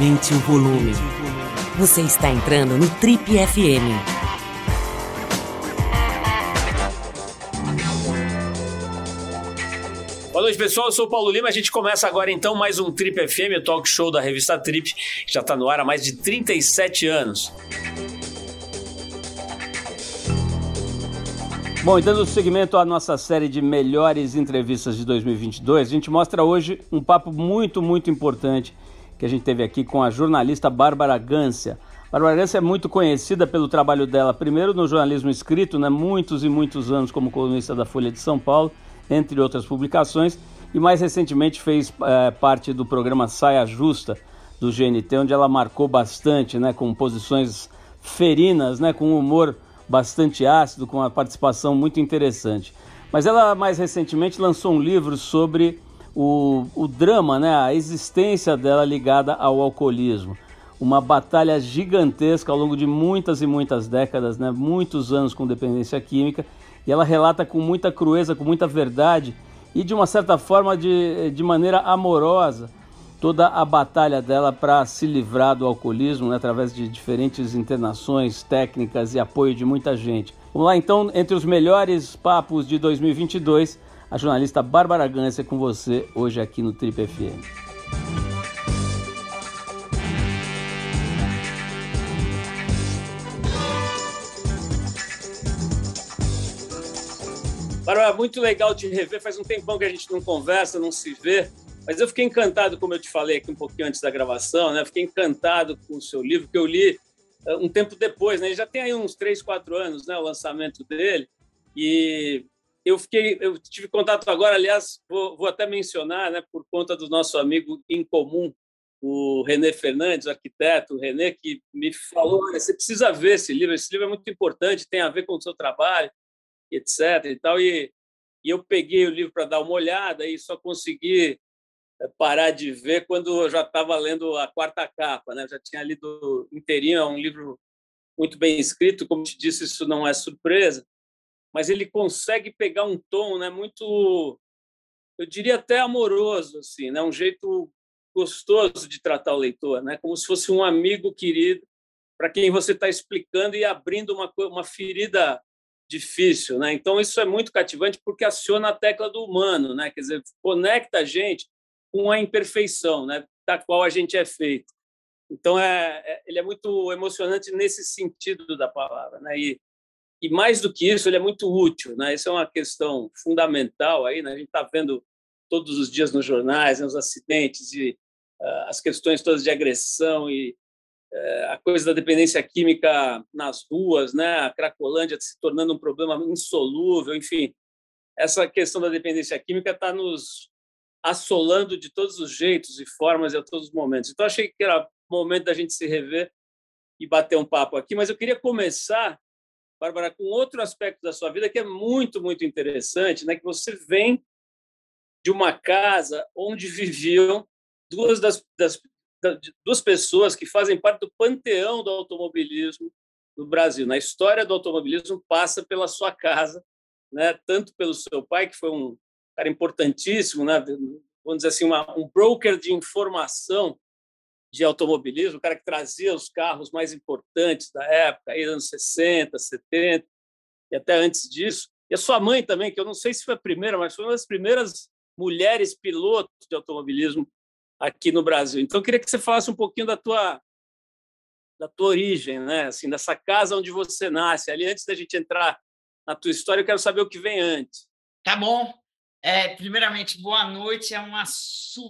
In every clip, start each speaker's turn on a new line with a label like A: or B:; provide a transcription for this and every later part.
A: Aumente o volume. Você está entrando no Trip FM.
B: Boa noite, pessoal. Eu sou o Paulo Lima. A gente começa agora então mais um Trip FM, o talk show da revista Trip, que já está no ar há mais de 37 anos. Bom, e dando seguimento à nossa série de melhores entrevistas de 2022, a gente mostra hoje um papo muito, muito importante que a gente teve aqui com a jornalista Bárbara Gância. Bárbara Gância é muito conhecida pelo trabalho dela, primeiro no jornalismo escrito, né, muitos e muitos anos como colunista da Folha de São Paulo, entre outras publicações, e mais recentemente fez é, parte do programa Saia Justa do GNT, onde ela marcou bastante, né, com posições ferinas, né, com humor bastante ácido, com uma participação muito interessante. Mas ela mais recentemente lançou um livro sobre o, o drama, né, a existência dela ligada ao alcoolismo. Uma batalha gigantesca ao longo de muitas e muitas décadas, né, muitos anos com dependência química, e ela relata com muita crueza, com muita verdade e de uma certa forma de, de maneira amorosa toda a batalha dela para se livrar do alcoolismo, né, através de diferentes internações técnicas e apoio de muita gente. Vamos lá então, entre os melhores papos de 2022, a jornalista Bárbara Gância com você hoje aqui no Trip FM. Bárbara, muito legal te rever. Faz um tempão que a gente não conversa, não se vê. Mas eu fiquei encantado, como eu te falei aqui um pouquinho antes da gravação, né? Fiquei encantado com o seu livro, que eu li uh, um tempo depois, né? Já tem aí uns três, quatro anos, né? O lançamento dele. E eu fiquei, eu tive contato agora, aliás, vou, vou até mencionar, né? Por conta do nosso amigo em comum, o René Fernandes, o arquiteto, o René, que me falou: você precisa ver esse livro, esse livro é muito importante, tem a ver com o seu trabalho, etc. E tal. E, e eu peguei o livro para dar uma olhada e só consegui é, parar de ver quando eu já estava lendo a quarta capa, né? Eu já tinha lido inteirinho, é um livro muito bem escrito, como te disse, isso não é surpresa, mas ele consegue pegar um tom, né, muito eu diria até amoroso assim, né? Um jeito gostoso de tratar o leitor, né? Como se fosse um amigo querido para quem você está explicando e abrindo uma uma ferida difícil, né? Então isso é muito cativante porque aciona a tecla do humano, né? Quer dizer, conecta a gente com a imperfeição, né, da qual a gente é feito. Então é, é, ele é muito emocionante nesse sentido da palavra, né? E, e mais do que isso, ele é muito útil, né? Isso é uma questão fundamental aí, né? A gente está vendo todos os dias nos jornais né, os acidentes e uh, as questões todas de agressão e uh, a coisa da dependência química nas ruas, né? A Cracolândia se tornando um problema insolúvel, enfim. Essa questão da dependência química está nos assolando de todos os jeitos e formas e a todos os momentos. Então, achei que era momento da gente se rever e bater um papo aqui, mas eu queria começar, Bárbara, com outro aspecto da sua vida que é muito, muito interessante, né? que você vem de uma casa onde viviam duas das, das duas pessoas que fazem parte do panteão do automobilismo no Brasil. Na história do automobilismo passa pela sua casa, né? tanto pelo seu pai, que foi um cara importantíssimo, né? vamos dizer assim, uma, um broker de informação de automobilismo, o cara que trazia os carros mais importantes da época, aí anos 60, 70 e até antes disso. E a sua mãe também, que eu não sei se foi a primeira, mas foi uma das primeiras mulheres pilotos de automobilismo aqui no Brasil. Então, eu queria que você falasse um pouquinho da tua da tua origem, né? Assim, dessa casa onde você nasce. Ali, antes da gente entrar na tua história, eu quero saber o que vem antes.
C: Tá bom. É, primeiramente, boa noite. É, uma,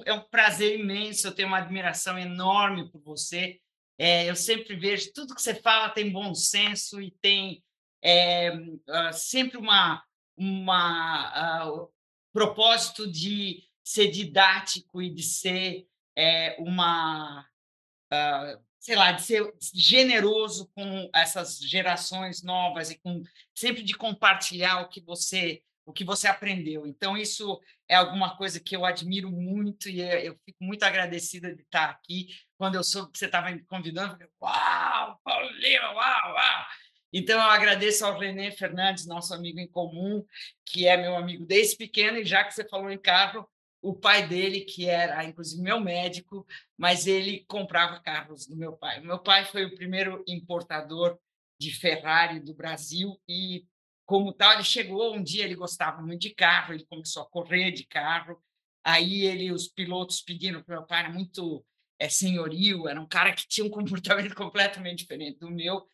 C: é um prazer imenso. Eu tenho uma admiração enorme por você. É, eu sempre vejo tudo que você fala tem bom senso e tem é, uh, sempre uma, uma uh, propósito de ser didático e de ser é, uma uh, sei lá de ser generoso com essas gerações novas e com sempre de compartilhar o que você o que você aprendeu. Então, isso é alguma coisa que eu admiro muito e é, eu fico muito agradecida de estar aqui. Quando eu soube que você estava me convidando, eu falei, uau, Lima, uau, uau. Então, eu agradeço ao René Fernandes, nosso amigo em comum, que é meu amigo desde pequeno, e já que você falou em carro, o pai dele, que era, inclusive, meu médico, mas ele comprava carros do meu pai. Meu pai foi o primeiro importador de Ferrari do Brasil e, como tal, ele chegou um dia, ele gostava muito de carro, ele começou a correr de carro. Aí ele, os pilotos pediram para meu pai, era muito é, senhorio, era um cara que tinha um comportamento completamente diferente do meu.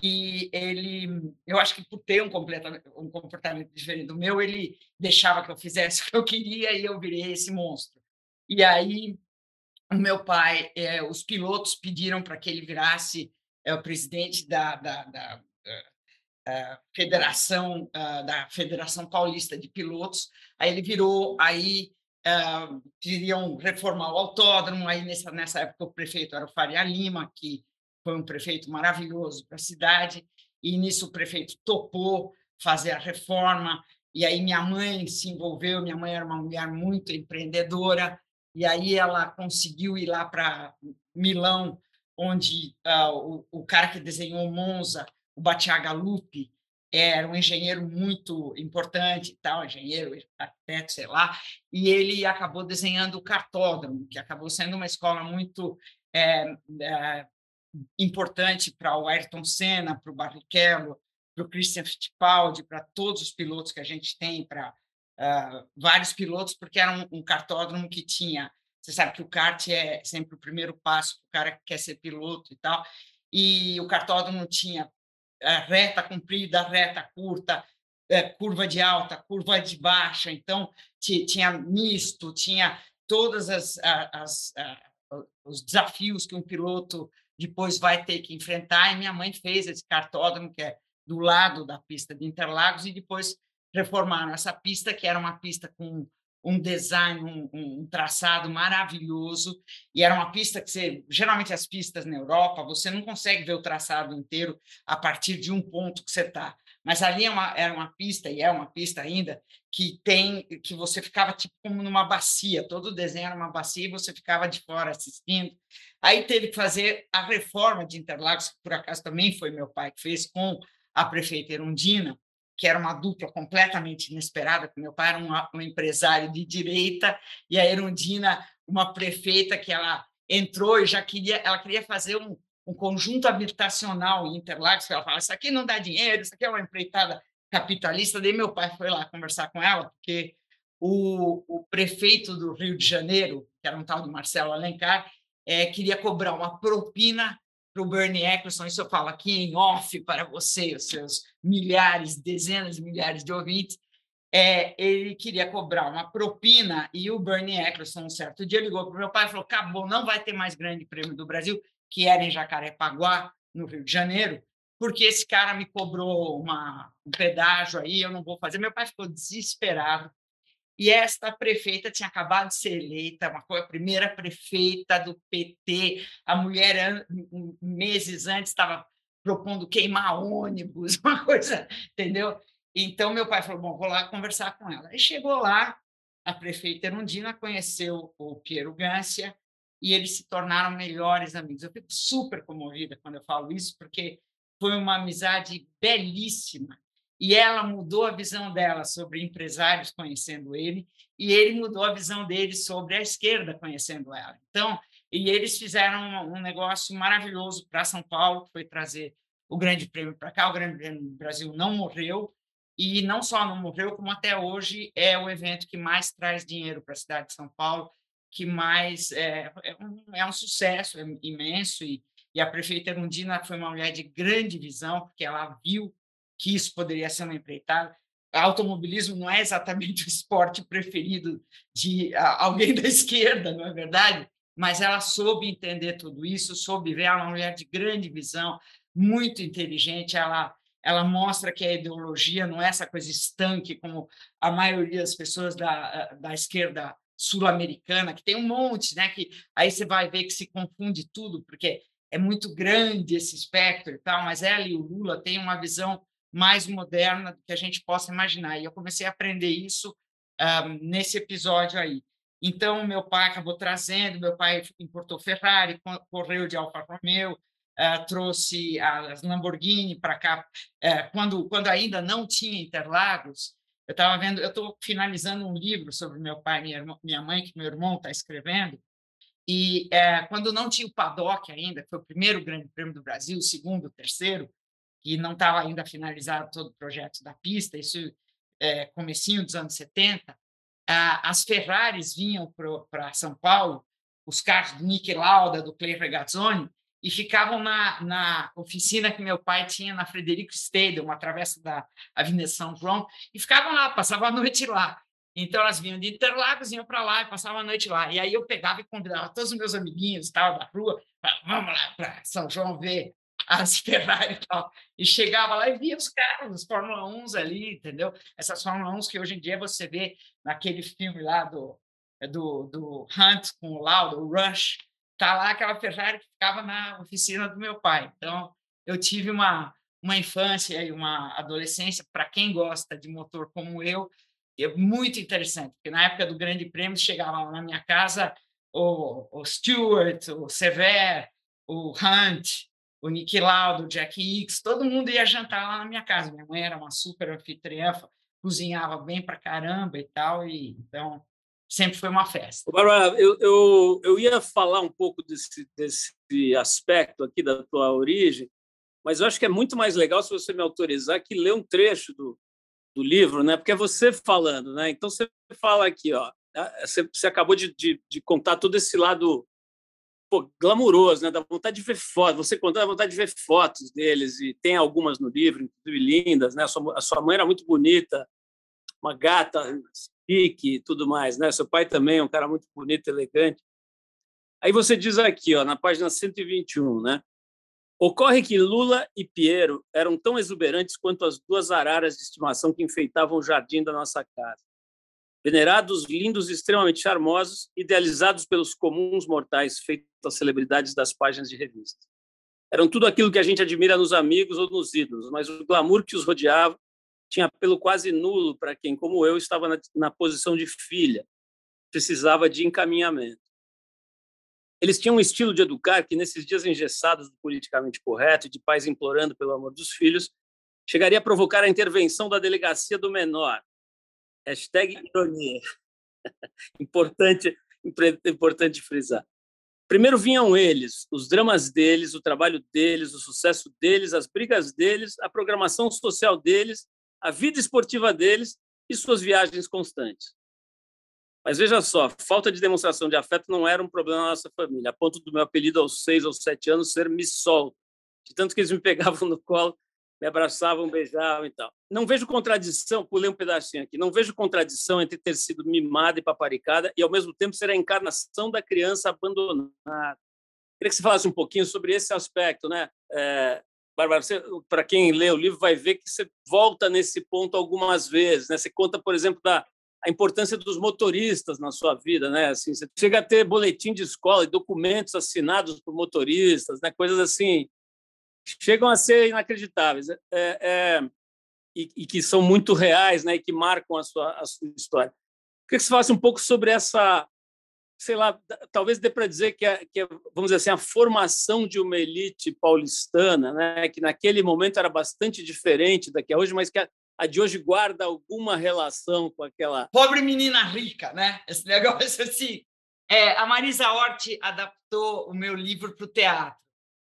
C: E ele, eu acho que por ter um, um comportamento diferente do meu, ele deixava que eu fizesse o que eu queria e eu virei esse monstro. E aí, o meu pai, é, os pilotos pediram para que ele virasse é, o presidente da, da, da federação uh, da Federação Paulista de Pilotos. Aí ele virou, aí uh, queriam reformar o autódromo. Aí nessa nessa época o prefeito era o Faria Lima, que foi um prefeito maravilhoso para a cidade, e nisso o prefeito topou fazer a reforma, e aí minha mãe se envolveu, minha mãe era uma mulher muito empreendedora, e aí ela conseguiu ir lá para Milão, onde uh, o, o, cara que desenhou Monza, o Batiaga Lupi, era um engenheiro muito importante, tal, engenheiro, arquiteto, sei lá, e ele acabou desenhando o cartódromo, que acabou sendo uma escola muito é, é, importante para o Ayrton Senna, para o Barrichello, para o Christian Fittipaldi, para todos os pilotos que a gente tem, para uh, vários pilotos, porque era um, um, cartódromo que tinha. Você sabe que o kart é sempre o primeiro passo para o cara que quer ser piloto e tal. E o cartódromo tinha reta comprida, reta curta, uh, curva de alta, curva de baixa. Então, tinha misto, tinha todas as, as, as os desafios que um piloto depois vai ter que enfrentar. E minha mãe fez esse cartódromo, que é do lado da pista de Interlagos, e depois reformaram essa pista, que era uma pista com um design, um, um, traçado maravilhoso, e era uma pista que você, geralmente as pistas na Europa, você não consegue ver o traçado inteiro a partir de um ponto que você está. Mas ali é uma, era uma pista, e é uma pista ainda, que tem que você ficava tipo como numa bacia, todo o desenho era uma bacia e você ficava de fora assistindo. Aí teve que fazer a reforma de Interlagos, que por acaso também foi meu pai que fez com a prefeita Erundina, que era uma dupla completamente inesperada, porque meu pai era um, um empresário de direita e a Erundina uma prefeita que ela entrou e já queria, ela queria fazer um, um conjunto habitacional em Interlagos, que ela fala, isso aqui não dá dinheiro, isso aqui é uma empreitada capitalista. Daí meu pai foi lá conversar com ela, porque o, o prefeito do Rio de Janeiro, que era um tal de Marcelo Alencar, é, queria cobrar uma propina para o Bernie Eccleston, isso eu falo aqui em off para você, os seus milhares, dezenas de milhares de ouvintes, é, ele queria cobrar uma propina e o Bernie Eccleston, um certo dia, ligou para o meu pai e falou, acabou, não vai ter mais grande prêmio do Brasil, que era em Jacarepaguá, no Rio de Janeiro, porque esse cara me cobrou uma, um pedágio aí, eu não vou fazer. Meu pai ficou desesperado. E esta prefeita tinha acabado de ser eleita, uma, a primeira prefeita do PT. A mulher, meses antes, estava propondo queimar ônibus, uma coisa, entendeu? Então, meu pai falou: bom, vou lá conversar com ela. E chegou lá, a prefeita Erundina conheceu o Piero Gância, e eles se tornaram melhores amigos. Eu fico super comovida quando eu falo isso, porque foi uma amizade belíssima. E ela mudou a visão dela sobre empresários conhecendo ele, e ele mudou a visão dele sobre a esquerda conhecendo ela. Então, e eles fizeram um negócio maravilhoso para São Paulo, que foi trazer o Grande Prêmio para cá. O Grande Prêmio do Brasil não morreu, e não só não morreu, como até hoje é o evento que mais traz dinheiro para a cidade de São Paulo que mais é, é, um, é um sucesso é imenso e, e a prefeita Erundina foi uma mulher de grande visão porque ela viu que isso poderia ser uma empreitada. Automobilismo não é exatamente o esporte preferido de alguém da esquerda, não é verdade? Mas ela soube entender tudo isso, soube ver. Ela é uma mulher de grande visão, muito inteligente. Ela ela mostra que a ideologia não é essa coisa estanque como a maioria das pessoas da, da esquerda sul-americana, que tem um monte, né? Que aí você vai ver que se confunde tudo, porque é muito grande esse espectro e tal, mas ela e o Lula têm uma visão mais moderna do que a gente possa imaginar. E eu comecei a aprender isso um, ah, nesse episódio aí. Então, meu pai acabou trazendo, meu pai importou Ferrari, correu de Alfa Romeo, uh, trouxe as Lamborghini para cá, uh, quando, quando ainda não tinha Interlagos, Eu estava vendo, eu estou finalizando um livro sobre meu pai e minha mãe, que meu irmão está escrevendo, e é, quando não tinha o paddock ainda, que foi o primeiro Grande Prêmio do Brasil, o segundo, o terceiro, e não estava ainda finalizado todo o projeto da pista, isso é comecinho dos anos 70, as Ferraris vinham para São Paulo, os carros do Nick Lauda, do Clay Regazzoni, e ficavam na, na oficina que meu pai tinha na Frederico Stadium, uma travessa da Avenida São João, e ficavam lá, passavam a noite lá. Então elas vinham de Interlagos, iam para lá e passavam a noite lá. E aí eu pegava e convidava todos os meus amiguinhos tal, da rua, vamos lá para São João ver as Ferrari e tal. E chegava lá e via os carros, os Fórmula 1 ali, entendeu? Essas Fórmula 1 que hoje em dia você vê naquele filme lá do, do, do Hunt com o Lauda, o Rush, tá lá aquela Ferrari que ficava na oficina do meu pai. Então, eu tive uma, uma infância e uma adolescência, para quem gosta de motor como eu, é muito interessante, porque na época do Grande Prêmio chegava na minha casa o, o Stewart, o Sever, o Hunt, o Nick Lauda, o Jack Hicks, todo mundo ia jantar lá na minha casa. Minha mãe era uma super anfitriã, cozinhava bem para caramba e tal, e então sempre foi uma festa.
B: Bárbara, eu, eu, eu ia falar um pouco desse, desse aspecto aqui da tua origem, mas eu acho que é muito mais legal se você me autorizar que ler um trecho do, do livro, né? Porque é você falando, né? Então você fala aqui, ó, você, você acabou de, de, de contar todo esse lado pô, glamuroso, né? Dá vontade de ver fotos. Você contou, dá vontade de ver fotos deles e tem algumas no livro, inclusive lindas, né? A sua, a sua mãe era muito bonita, uma gata, pique e tudo mais, né? Seu pai também é um cara muito bonito, elegante. Aí você diz aqui, ó, na página 121, né? Ocorre que Lula e Piero eram tão exuberantes quanto as duas araras de estimação que enfeitavam o jardim da nossa casa. Venerados, lindos extremamente charmosos, idealizados pelos comuns mortais, feitos as celebridades das páginas de revistas. Eram tudo aquilo que a gente admira nos amigos ou nos ídolos, mas o glamour que os rodeava tinha apelo quase nulo para quem, como eu, estava na, na posição de filha, precisava de encaminhamento. Eles tinham um estilo de educar que, nesses dias engessados do politicamente correto e de pais implorando pelo amor dos filhos, chegaria a provocar a intervenção da delegacia do menor. Hashtag ironia. importante, importante frisar. Primeiro vinham eles, os dramas deles, o trabalho deles, o sucesso deles, as brigas deles, a programação social deles, a vida esportiva deles e suas viagens constantes. Mas veja só, falta de demonstração de afeto não era um problema na nossa família, a ponto do meu apelido aos seis ou sete anos ser Missol, de tanto que eles me pegavam no colo, me abraçavam, beijavam e tal. Não vejo contradição, pulei um pedacinho aqui, não vejo contradição entre ter sido mimada e paparicada e, ao mesmo tempo, ser a encarnação da criança abandonada. Queria que você falasse um pouquinho sobre esse aspecto, né? É, Bárbara, para quem lê o livro, vai ver que você volta nesse ponto algumas vezes. Né? Você conta, por exemplo, da, a importância dos motoristas na sua vida, né? Assim, você chega a ter boletim de escola e documentos assinados por motoristas, né? Coisas assim chegam a ser inacreditáveis é, é, e, e, que são muito reais, né? E que marcam a sua, a sua história. Queria que você falasse um pouco sobre essa, sei lá, talvez dê para dizer que, é, que é, vamos dizer assim, a formação de uma elite paulistana, né? Que naquele momento era bastante diferente da que é hoje, mas que a de hoje guarda alguma relação com aquela.
C: Pobre menina rica, né? Esse negócio assim. É, a Marisa Hort adaptou o meu livro para o teatro.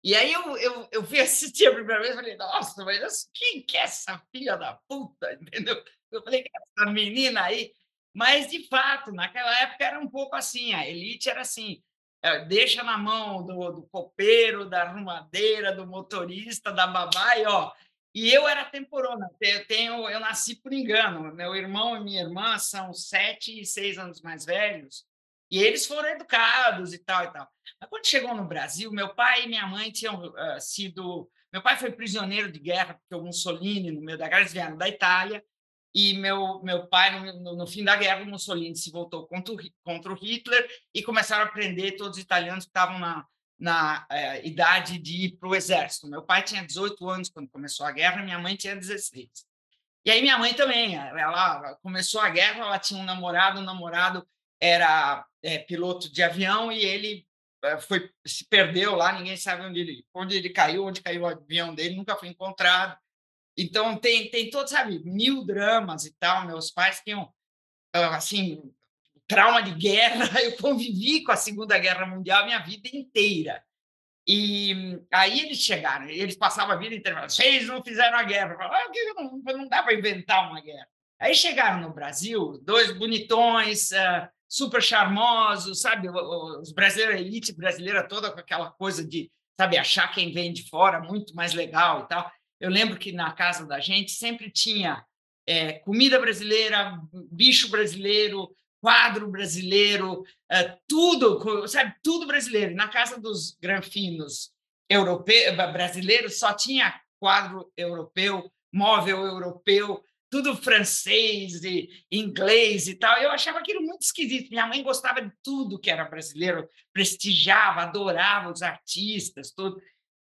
C: E aí eu, eu, eu fui assistir a primeira vez e falei, nossa, mas quem que é essa filha da puta? Entendeu? Eu falei, essa menina aí. Mas, de fato, naquela época era um pouco assim, a elite era assim, é, deixa na mão do, do copeiro, da arrumadeira, do motorista, da babá, e ó, e eu era temporona, eu, tenho, eu nasci por engano. Meu irmão e minha irmã são sete e seis anos mais velhos, e eles foram educados e tal e tal. Mas quando chegou no Brasil, meu pai e minha mãe tinham uh, sido. Meu pai foi prisioneiro de guerra, porque o Mussolini, no meio da guerra, eles vieram da Itália, e meu, meu pai, no, no fim da guerra, o Mussolini se voltou contra o, contra o Hitler e começaram a prender todos os italianos que estavam na, na é, idade de ir para o exército. Meu pai tinha 18 anos quando começou a guerra, minha mãe tinha 16. E aí minha mãe também, ela começou a guerra, ela tinha um namorado, o namorado era é, piloto de avião e ele é, foi se perdeu lá, ninguém sabe onde ele, onde ele caiu, onde caiu o avião dele, nunca foi encontrado. então tem tem todos, sabe, mil dramas e tal. Meus pais tinham assim trauma de guerra. Eu convivi com a Segunda Guerra Mundial minha vida inteira. E aí eles chegaram, eles passavam a vida inteira, vocês não fizeram a guerra. Falaram, ah, não, não dá para inventar uma guerra. Aí chegaram no Brasil, dois bonitões, uh, super charmosos, sabe? Os brasileiros, a elite brasileira toda com aquela coisa de, sabe, achar quem vem de fora muito mais legal e tal. Eu lembro que na casa da gente sempre tinha é, comida brasileira, bicho brasileiro, quadro brasileiro, uh, tudo, sabe, tudo brasileiro. Na casa dos granfinos europeu, brasileiros só tinha quadro europeu, móvel europeu, tudo francês e inglês e tal. Eu achava aquilo muito esquisito. Minha mãe gostava de tudo que era brasileiro, prestigiava, adorava os artistas, tudo.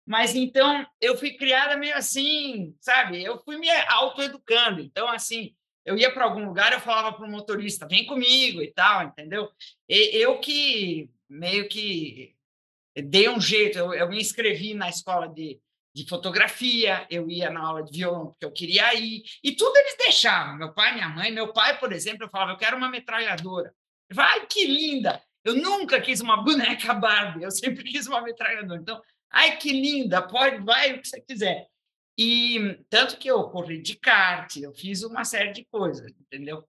C: Mas então eu fui criada meio assim, sabe? Eu fui me autoeducando. Então, assim, eu ia para algum lugar, eu falava para o motorista, vem comigo e tal, entendeu? E, eu que meio que dei um jeito, eu, eu me inscrevi na escola de de fotografia, eu ia na aula de violão porque eu queria ir, e tudo eles deixavam, meu pai, minha mãe. Meu pai, por exemplo, eu falava, eu quero uma metralhadora. Vai, que linda! Eu nunca quis uma boneca Barbie, eu sempre quis uma metralhadora. Então, ai, que linda, pode, vai o que você quiser. E tanto que eu corri de kart, eu fiz uma série de coisas, entendeu?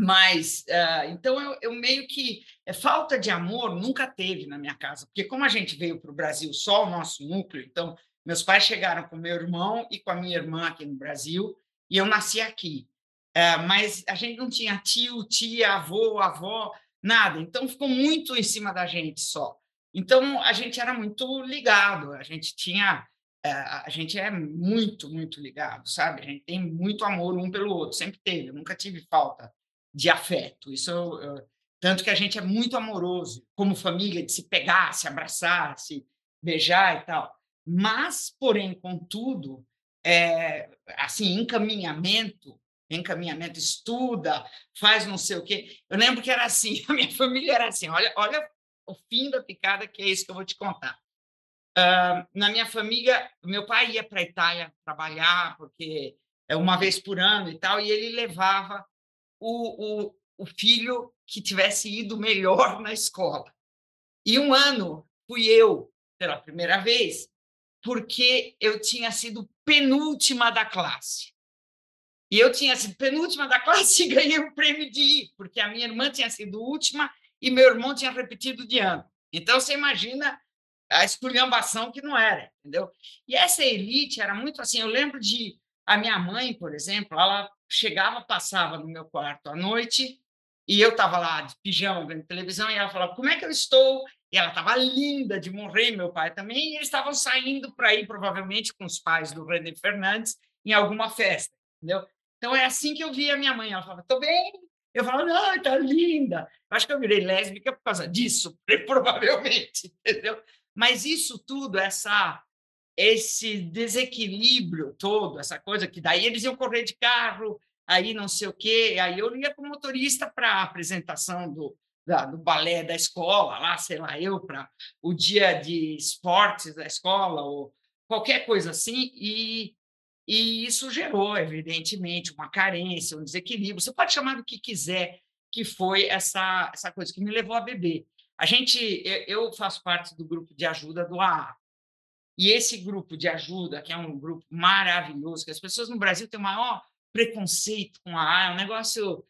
C: Mas, uh, então, eu, eu, meio que. É, falta de amor nunca teve na minha casa, porque como a gente veio para o Brasil só o nosso núcleo, então meus pais chegaram com meu irmão e com a minha irmã aqui no Brasil, e eu nasci aqui. É, mas a gente não tinha tio, tia, avô, avó, nada. Então ficou muito em cima da gente só. Então a gente era muito ligado, a gente tinha. É, a gente é muito, muito ligado, sabe? A gente tem muito amor um pelo outro, sempre teve. Eu nunca tive falta de afeto. Isso eu, eu, tanto que a gente é muito amoroso, como família, de se pegar, se abraçar, se beijar e tal. Mas, porém, contudo, é, assim, encaminhamento, encaminhamento, estuda, faz não sei o quê. Eu lembro que era assim, a minha família era assim, olha, olha o fim da picada, que é isso que eu vou te contar. Uh, na minha família, meu pai ia para a Itália trabalhar, porque é uma vez por ano e tal, e ele levava o, o, o filho que tivesse ido melhor na escola. E um ano fui eu, pela primeira vez, porque eu tinha sido penúltima da classe. E eu tinha sido penúltima da classe e ganhei o prêmio de ir, porque a minha irmã tinha sido última e meu irmão tinha repetido de ano. Então, você imagina a esculhambação que não era, entendeu? E essa elite era muito assim. Eu lembro de a minha mãe, por exemplo, ela chegava, passava no meu quarto à noite e eu estava lá de pijama vendo televisão e ela falava: Como é que eu estou? E ela estava linda de morrer, meu pai também, e eles estavam saindo para ir, provavelmente, com os pais do René Fernandes, em alguma festa, entendeu? Então, é assim que eu via a minha mãe. Ela falava, estou bem. Eu falava, não, está linda. Eu acho que eu virei lésbica por causa disso, provavelmente, entendeu? Mas isso tudo, essa esse desequilíbrio todo, essa coisa que daí eles iam correr de carro, aí não sei o quê, aí eu ia com o motorista para a apresentação do, da, do balé da escola, lá, sei lá, eu, para o dia de esportes da escola, ou qualquer coisa assim, e, e isso gerou, evidentemente, uma carência, um desequilíbrio. Você pode chamar do que quiser, que foi essa, essa coisa que me levou a beber. A gente, eu faço parte do grupo de ajuda do AA. E esse grupo de ajuda, que é um grupo maravilhoso, que as pessoas no Brasil têm o maior preconceito com a AA, é um negócio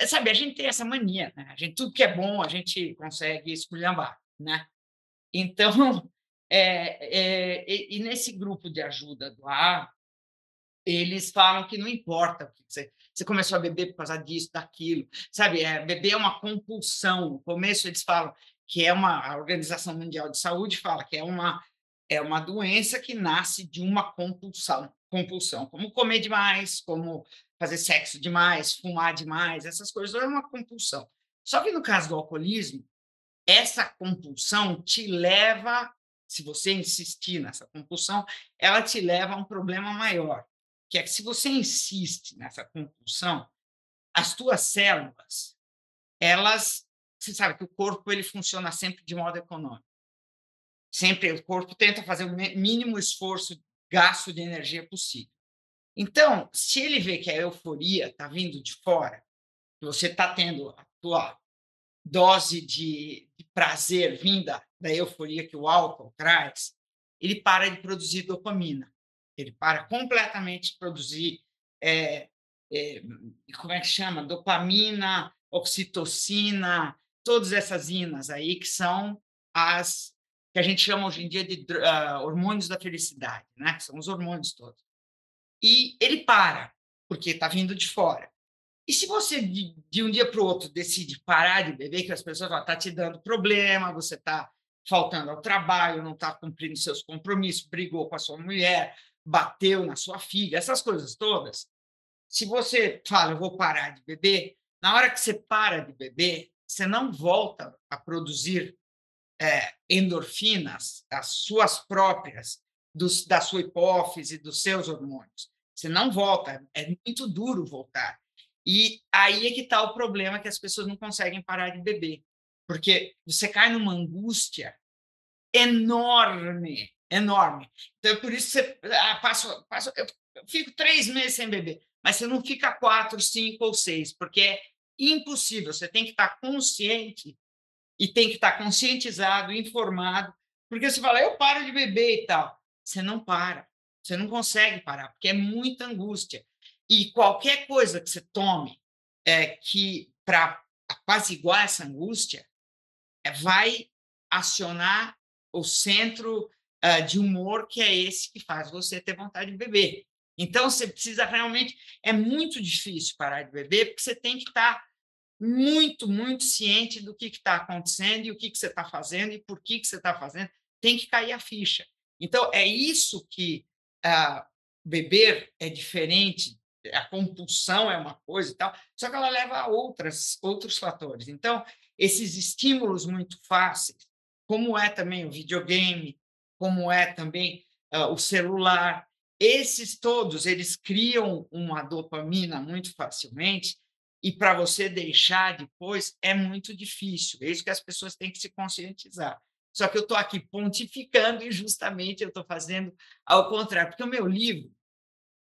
C: sabe, a gente tem essa mania, né? A gente, tudo que é bom, a gente consegue esculhambar, né? Então, é, é, e, e, nesse grupo de ajuda do ar, eles falam que não importa, você, você começou a beber por causa disso, daquilo, sabe? É, beber é uma compulsão. No começo eles falam que é uma, a Organização Mundial de Saúde fala que é uma, é uma doença que nasce de uma compulsão, compulsão, como comer demais, como fazer sexo demais, fumar demais, essas coisas é uma compulsão. Só que no caso do alcoolismo, essa compulsão te leva, se você insistir nessa compulsão, ela te leva a um problema maior, que é que se você insiste nessa compulsão, as tuas células, elas, você sabe que o corpo ele funciona sempre de modo econômico. Sempre o corpo tenta fazer o mínimo esforço, gasto de energia possível. Então, se ele vê que a euforia está vindo de fora, que você está tendo a tua dose de, de prazer vinda da euforia que o álcool traz, ele para de produzir dopamina. Ele para completamente de produzir, é, é, como é que chama? Dopamina, oxitocina, todas essas inas aí que são as que a gente chama hoje em dia de uh, hormônios da felicidade, né? São os hormônios todos. E ele para, porque está vindo de fora. E se você, de, de um dia para o outro, decide parar de beber, que as pessoas vão estar tá te dando problema, você está faltando ao trabalho, não está cumprindo seus compromissos, brigou com a sua mulher, bateu na sua filha, essas coisas todas. Se você fala, eu vou parar de beber, na hora que você para de beber, você não volta a produzir é, endorfinas, as suas próprias, dos, da sua hipófise, dos seus hormônios. Você não volta, é muito duro voltar. E aí é que está o problema que as pessoas não conseguem parar de beber, porque você cai numa angústia enorme, enorme. Então, é por isso que você ah, passo, eu fico três meses sem beber, mas você não fica quatro, cinco ou seis, porque é impossível. Você tem que estar consciente e tem que estar conscientizado, informado, porque você fala, eu paro de beber e tal. Você não para, você não consegue parar, porque é muita angústia. E qualquer coisa que você tome é, que para apaziguar essa angústia é, vai acionar o centro uh, de humor que é esse que faz você ter vontade de beber. Então, você precisa realmente. É muito difícil parar de beber, porque você tem que estar muito, muito ciente do que está acontecendo e o que, que você está fazendo e por que, que você está fazendo. Tem que cair a ficha. Então, é isso que beber é diferente, a compulsão é uma coisa e tal, só que ela leva a outras, outros fatores. Então, esses estímulos muito fáceis, como é também o videogame, como é também uh, o celular, esses todos, eles criam uma dopamina muito facilmente e para você deixar depois é muito difícil. É isso que as pessoas têm que se conscientizar. Só que eu estou aqui pontificando e justamente eu estou fazendo ao contrário, porque o meu livro,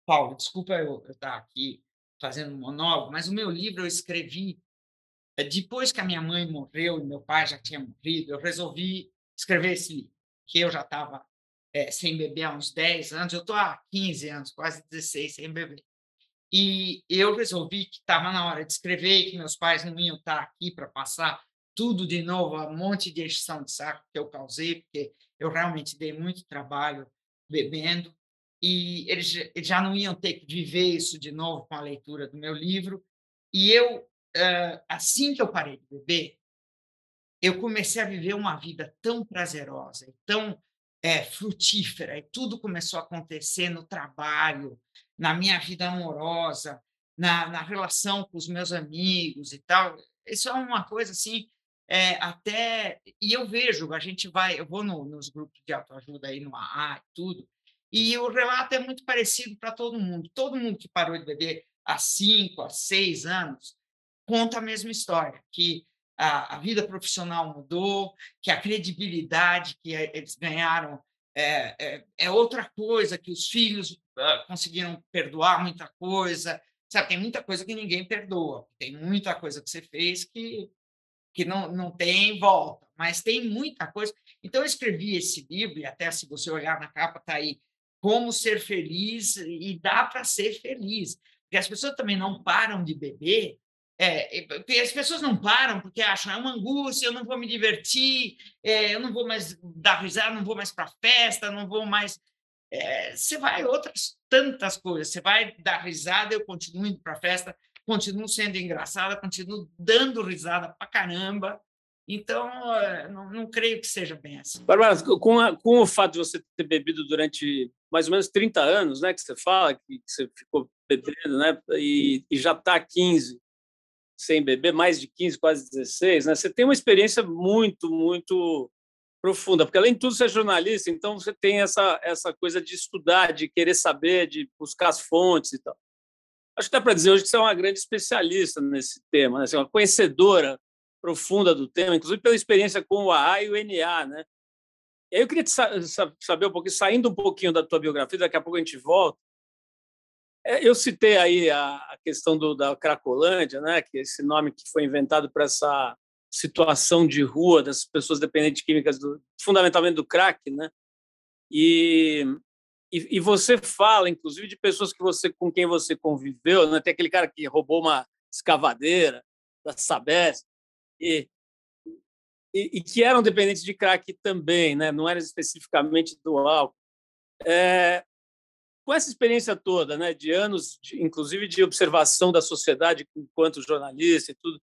C: Paulo, desculpa eu estar tá aqui fazendo um monólogo, mas o meu livro eu escrevi eh, depois que a minha mãe morreu e meu pai já tinha morrido, eu resolvi escrever esse livro, que eu já estava é, eh, sem beber há uns 10 anos, eu estou há 15 anos, quase 16 sem beber. E eu resolvi que estava na hora de escrever, que meus pais não iam estar aqui para passar tudo de novo, um monte de exceção de saco que eu causei, porque eu realmente dei muito trabalho bebendo, e eles já não iam ter que viver isso de novo com a leitura do meu livro. E eu, assim que eu parei de beber, eu comecei a viver uma vida tão prazerosa, tão é, frutífera, e tudo começou a acontecer no trabalho, na minha vida amorosa, na, na relação com os meus amigos e tal. Isso é uma coisa assim, é, até. E eu vejo, a gente vai, eu vou no, nos grupos de autoajuda aí no AA e tudo, e o relato é muito parecido para todo mundo. Todo mundo que parou de beber há cinco, há seis anos, conta a mesma história, que a, a vida profissional mudou, que a credibilidade que eles ganharam é, é, é outra coisa, que os filhos uh, conseguiram perdoar muita coisa. Sabe, tem muita coisa que ninguém perdoa, tem muita coisa que você fez que, que não, não tem volta, mas tem muita coisa. Então, eu escrevi esse livro, e até se você olhar na capa, está aí, Como Ser Feliz, e dá para ser feliz. Porque as pessoas também não param de beber é, as pessoas não param porque acham é uma angústia, eu não vou me divertir, é, eu não vou mais dar risada, não vou mais para festa, não vou mais. É, você vai outras tantas coisas. Você vai dar risada, eu continuo indo para festa, continuo sendo engraçada, continuo dando risada para caramba. Então, é, não, não, creio que seja bem assim.
B: Bárbara, com, com, o fato de você ter bebido durante mais ou menos 30 anos, né, que você fala, que, que você ficou bebendo, né, e, e já está 15, sem beber, mais de 15, quase 16, né? Você tem uma experiência muito, muito profunda, porque além de tudo você é jornalista, então você tem essa essa coisa de estudar, de querer saber, de buscar as fontes e tal. Acho que dá para dizer hoje que você é uma grande especialista nesse tema, né? Você é uma conhecedora profunda do tema, inclusive pela experiência com o AA e o NA, né? E aí eu queria saber um pouquinho, saindo um pouquinho da tua biografia, daqui a pouco a gente volta, É, eu citei aí a, questão do, da Cracolândia, né, que é esse nome que foi inventado para essa situação de rua das pessoas dependentes de químicas, do, fundamentalmente do crack, né? E, e, e, você fala, inclusive, de pessoas que você com quem você conviveu, né? Tem aquele cara que roubou uma escavadeira da Sabesp e, e, e que eram dependentes de crack também, né? Não era especificamente do álcool. É, com essa experiência toda, né, de anos, de, inclusive de observação da sociedade enquanto jornalista e tudo,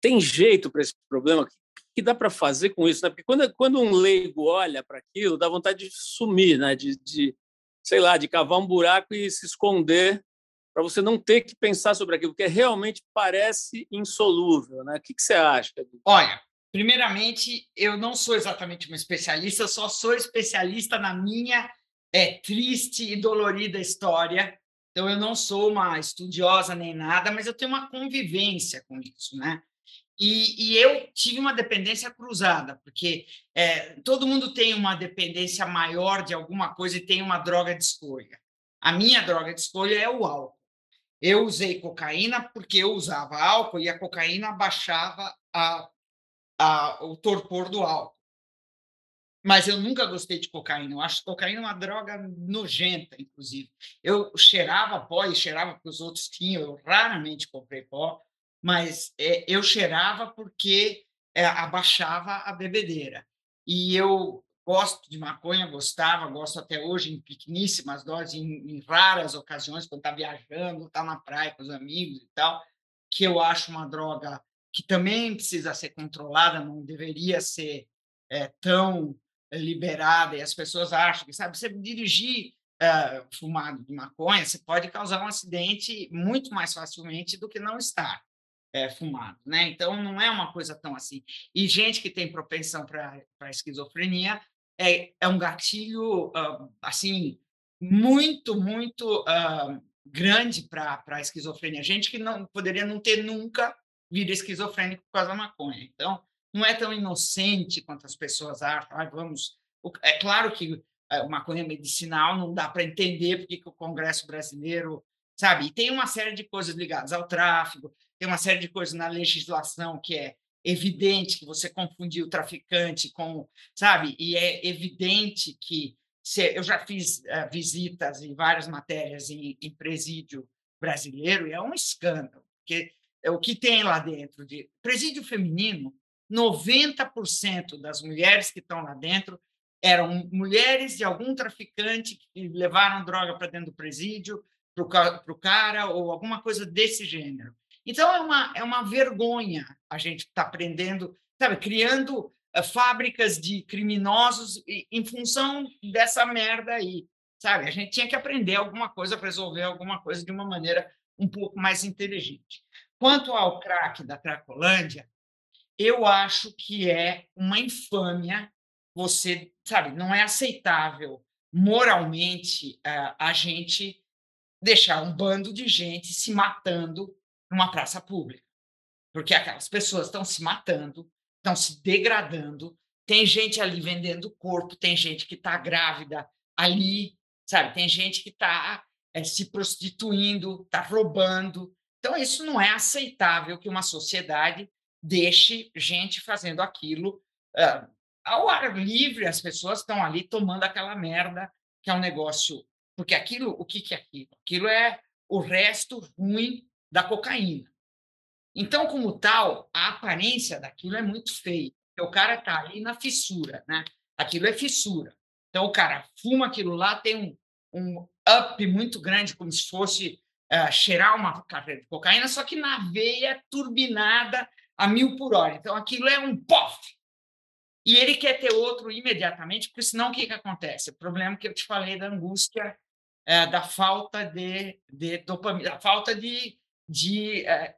B: tem jeito para esse problema? Que dá para fazer com isso? Né? Porque quando, quando um leigo olha para aquilo, dá vontade de sumir, né? de, de, sei lá, de cavar um buraco e se esconder para você não ter que pensar sobre aquilo, porque realmente parece insolúvel. Né? O que, que você acha?
C: Olha, primeiramente, eu não sou exatamente uma especialista, só sou especialista na minha é triste e dolorida história. Então, eu não sou uma estudiosa nem nada, mas eu tenho uma convivência com isso, né? E, e eu tive uma dependência cruzada, porque é, todo mundo tem uma dependência maior de alguma coisa e tem uma droga de escolha. A minha droga de escolha é o álcool. Eu usei cocaína porque eu usava álcool e a cocaína baixava a, a, o torpor do álcool. Mas eu nunca gostei de cocaína. Eu acho cocaína uma droga nojenta, inclusive. Eu cheirava pó e cheirava porque os outros tinham. Eu raramente comprei pó, mas é, eu cheirava porque é, abaixava a bebedeira. E eu gosto de maconha, gostava, gosto até hoje em pequeníssimas doses, em, em raras ocasiões, quando está viajando, está na praia com os amigos e tal, que eu acho uma droga que também precisa ser controlada, não deveria ser é, tão liberada e as pessoas acham que, sabe, você dirigir uh, fumado de maconha, você pode causar um acidente muito mais facilmente do que não estar é, fumado, né? Então, não é uma coisa tão assim. E gente que tem propensão para esquizofrenia é, é um gatilho, uh, assim, muito, muito uh, grande para a esquizofrenia. Gente que não poderia não ter nunca vindo esquizofrênico por causa da maconha. Então, não é tão inocente quanto as pessoas acham. Ah, vamos. É claro que é, uma maconha medicinal não dá para entender porque que o Congresso brasileiro, sabe? E tem uma série de coisas ligadas ao tráfico, tem uma série de coisas na legislação que é evidente que você confundiu o traficante com, sabe? E é evidente que eu já fiz uh, visitas em várias matérias em, em presídio brasileiro e é um escândalo, porque é o que tem lá dentro de presídio feminino 90% das mulheres que estão lá dentro eram mulheres de algum traficante que levaram droga para dentro do presídio para o cara ou alguma coisa desse gênero. Então, é uma, é uma vergonha a gente estar tá aprendendo, sabe, criando uh, fábricas de criminosos em função dessa merda aí, sabe? A gente tinha que aprender alguma coisa resolver alguma coisa de uma maneira um pouco mais inteligente. Quanto ao crack da Cracolândia, eu acho que é uma infâmia você, sabe, não é aceitável moralmente uh, a gente deixar um bando de gente se matando numa praça pública. Porque aquelas pessoas estão se matando, estão se degradando, tem gente ali vendendo corpo, tem gente que está grávida ali, sabe? Tem gente que está é, eh, se prostituindo, está roubando. Então, isso não é aceitável que uma sociedade deixe gente fazendo aquilo uh, ao ar livre. As pessoas estão ali tomando aquela merda que é um negócio. Porque aquilo, o que, que é aquilo? Aquilo é o resto ruim da cocaína. Então, como tal, a aparência daquilo é muito feia. O cara está ali na fissura, né? Aquilo é fissura. Então, o cara fuma aquilo lá, tem um, um up muito grande, como se fosse uh, cheirar uma carreira de cocaína, só que na veia turbinada a mil por hora. Então, aquilo é um pof. E ele quer ter outro imediatamente, porque senão o que, que acontece? O problema que eu te falei da angústia, é, da falta de, de dopamina, da falta de, de é,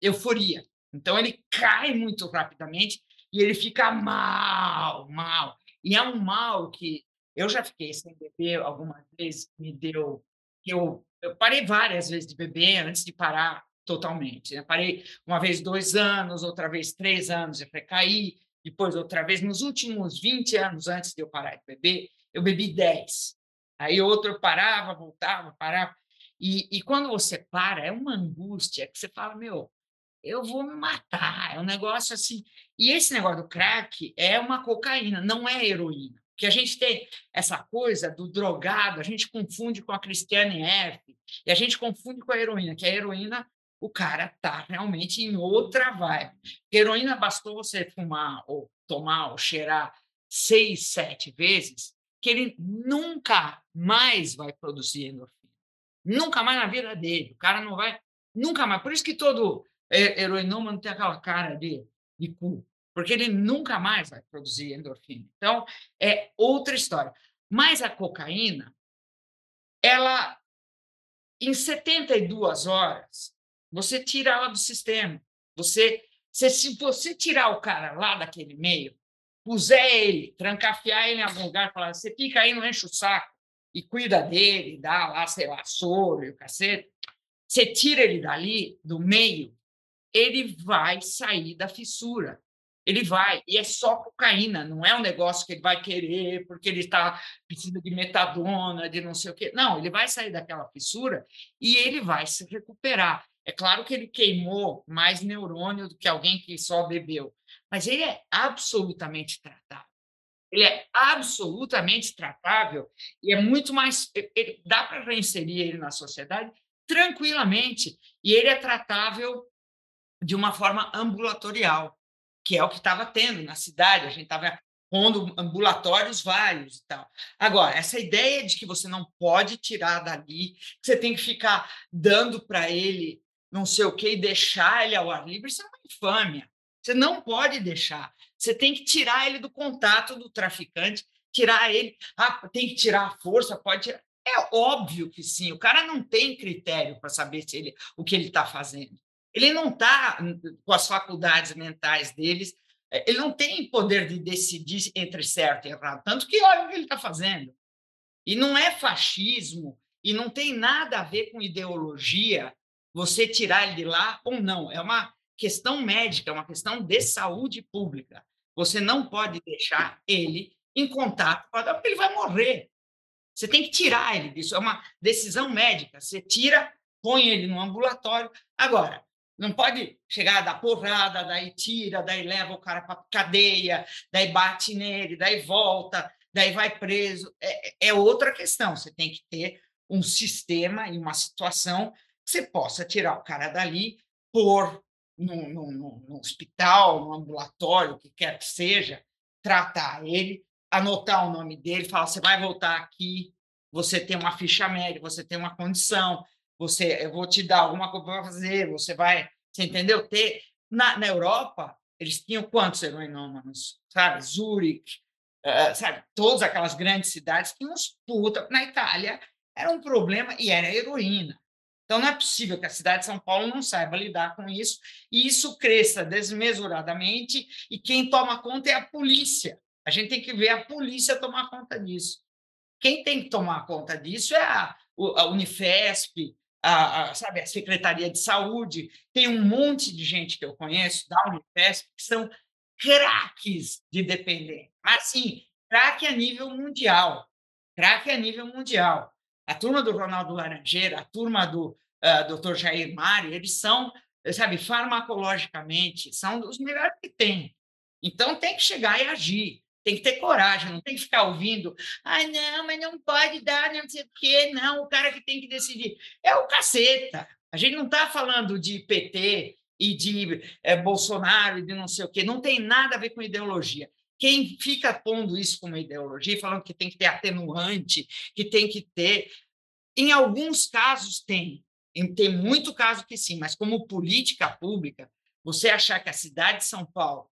C: euforia. Então, ele cai muito rapidamente e ele fica mal, mal. E é um mal que eu já fiquei sem beber algumas vezes, me deu. Eu, eu parei várias vezes de beber antes de parar totalmente. Né? Parei uma vez dois anos, outra vez três anos, eu caí, depois outra vez. Nos últimos 20 anos antes de eu parar de beber, eu bebi 10. Aí outro parava, voltava, parava. E, e quando você para, é uma angústia que você fala, meu, eu vou me matar. É um negócio assim. E esse negócio do crack é uma cocaína, não é heroína. Que a gente tem essa coisa do drogado, a gente confunde com a Christiane F. E a gente confunde com a heroína, que a heroína, o cara tá realmente em outra vibe. Heroína bastou você fumar, ou tomar, ou cheirar seis, sete vezes, que ele nunca mais vai produzir endorfina. Nunca mais na vida dele. O cara não vai. Nunca mais. Por isso que todo heroinômano tem aquela cara de, de cu, porque ele nunca mais vai produzir endorfina. Então, é outra história. Mas a cocaína, ela, em 72 horas, você tira ela do sistema. Você, você, se você tirar o cara lá daquele meio, puser ele, trancafiar ele em algum lugar, falar, você fica aí, não enche o saco, e cuida dele, dá lá, sei lá, soro e o cacete, você tira ele dali, do meio, ele vai sair da fissura. Ele vai, e é só cocaína, não é um negócio que ele vai querer porque ele está precisa de metadona, de não sei o quê. Não, ele vai sair daquela fissura e ele vai se recuperar. É claro que ele queimou mais neurônio do que alguém que só bebeu, mas ele é absolutamente tratável. Ele é absolutamente tratável e é muito mais. Ele, dá para reinserir ele na sociedade tranquilamente. E ele é tratável de uma forma ambulatorial, que é o que estava tendo na cidade. A gente estava pondo ambulatórios vários e tal. Agora, essa ideia de que você não pode tirar dali, que você tem que ficar dando para ele não sei o que e deixar ele ao ar livre, isso é uma infâmia. Você não pode deixar. Você tem que tirar ele do contato do traficante, tirar ele. Ah, tem que tirar a força, pode tirar. É óbvio que sim. O cara não tem critério para saber se ele, o que ele está fazendo. Ele não está com as faculdades mentais deles, eh, ele não tem poder de decidir entre certo e errado, tanto que olha o que ele está fazendo. E não é fascismo, e não tem nada a ver com ideologia você tirar ele de lá ou não. É uma questão médica, é uma questão de saúde pública. Você não pode deixar ele em contato a porque ele vai morrer. Você tem que tirar ele disso. É uma decisão médica. Você tira, põe ele no ambulatório. Agora, não pode chegar, dar porrada, daí tira, daí leva o cara para cadeia, daí bate nele, daí volta, daí vai preso. É, é, outra questão. Você tem que ter um sistema e uma situação que você possa tirar o cara dali, pôr num, num, num hospital, num ambulatório, o que quer que seja, tratar ele, anotar o nome dele, falar: você vai voltar aqui, você tem uma ficha médica, você tem uma condição, você, eu vou te dar alguma coisa para fazer, você vai, você entendeu? Ter na, na Europa eles tinham quantos heroinômanos, sabe? Zurique, uh, sabe? Todas aquelas grandes cidades tinham uns puta. Na Itália era um problema e era heroína. Então não é possível que a cidade de São Paulo não saiba lidar com isso e isso cresça desmesuradamente e quem toma conta é a polícia. A gente tem que ver a polícia tomar conta disso. Quem tem que tomar conta disso é a, a Unifesp, a, a, sabe, a Secretaria de Saúde, tem um monte de gente que eu conheço da Unifesp que são craques de dependente. Assim, craque a nível mundial. Craque a nível mundial. A turma do Ronaldo Laranjeira, a turma do uh, ah, Dr. Jair Mari, eles são, sabe, farmacologicamente, são os melhores que tem. Então, tem que chegar e agir tem que ter coragem, não tem que ficar ouvindo, ah, não, mas não pode dar, não sei o quê, não, o cara que tem que decidir. É o caceta. A gente não está falando de PT e de é, Bolsonaro e de não sei o quê, não tem nada a ver com ideologia. Quem fica pondo isso como ideologia, falando que tem que ter atenuante, que tem que ter. Em alguns casos tem, tem muito caso que sim, mas como política pública, você achar que a cidade de São Paulo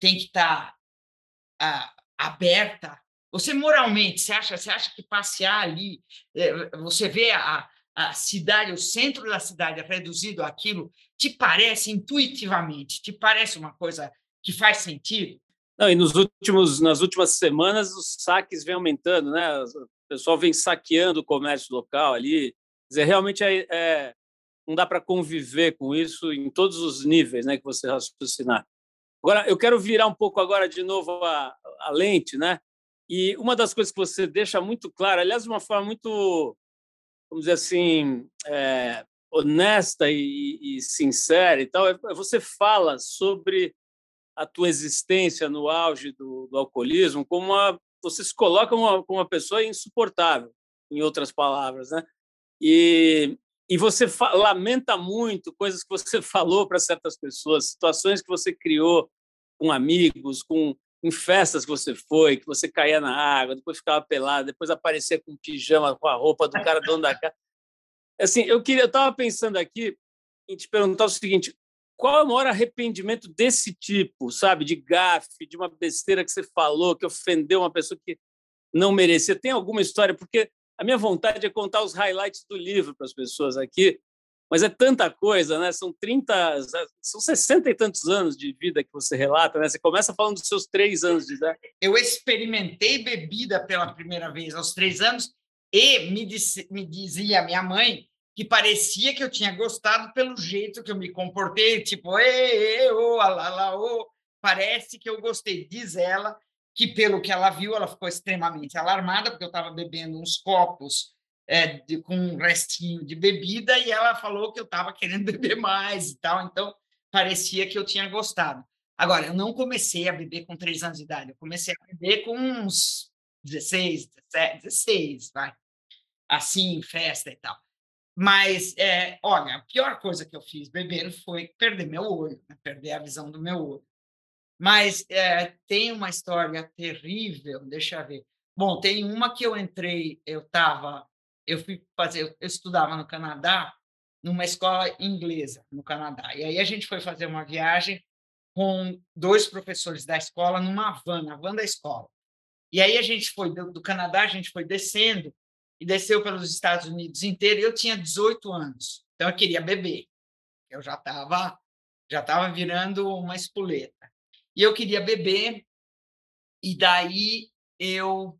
C: tem que estar tá aberta. Você moralmente, você acha, você acha que passear ali, é, você vê a, a cidade, o centro da cidade reduzido àquilo, te parece intuitivamente, te parece uma coisa que faz sentido?
B: Não, e nos últimos, nas últimas semanas os saques vêm aumentando, né? O pessoal vem saqueando o comércio local ali. Quer dizer, realmente é, é não dá para conviver com isso em todos os níveis, né, que você raciocinar. Agora, eu quero virar um pouco agora de novo a, a lente, né? E uma das coisas que você deixa muito claro, aliás, de uma forma muito, vamos dizer assim, é, honesta e, e, sincera e tal, é, é você fala sobre a tua existência no auge do, do alcoolismo como uma você se coloca como uma, pessoa insuportável, em outras palavras, né? E, e você lamenta muito coisas que você falou para certas pessoas, situações que você criou com amigos, com em festas que você foi, que você caía na água, depois ficava pelado, depois aparecia com pijama, com a roupa do cara dono da casa. Assim, eu queria, eu estava pensando aqui em te perguntar o seguinte: qual é o maior arrependimento desse tipo, sabe, de gafe, de uma besteira que você falou, que ofendeu uma pessoa que não merecia? Tem alguma história? Porque a minha vontade é contar os highlights do livro para as pessoas aqui, mas é tanta coisa, né? São 30, são 60 e tantos anos de vida que você relata, né? Você começa falando dos seus três anos de idade.
C: Eu experimentei bebida pela primeira vez aos três anos e me, disse, me dizia minha mãe que parecia que eu tinha gostado pelo jeito que eu me comportei, tipo, ê, ê, ô, alá, alá, ô. Parece que eu gostei, diz ela, que pelo que ela viu, ela ficou extremamente alarmada, porque eu estava bebendo uns copos é, de, com um restinho de bebida e ela falou que eu estava querendo beber mais e tal, então parecia que eu tinha gostado. Agora, eu não comecei a beber com três anos de idade, eu comecei a beber com uns 16, 17, 16, vai. Assim, festa e tal. Mas, é, olha, a pior coisa que eu fiz bebendo foi perder meu olho, né? perder a visão do meu olho. Mas é, tem uma história terrível, deixa eu ver. Bom, tem uma que eu entrei, eu estava eu fui fazer, eu estudava no Canadá, numa escola inglesa no Canadá. E aí a gente foi fazer uma viagem com dois professores da escola numa van, na van da escola. E aí a gente foi do, do Canadá, a gente foi descendo e desceu pelos Estados Unidos inteiro. Eu tinha 18 anos, então eu queria beber. Eu já estava já estava virando uma espoleta. E eu queria beber, e daí eu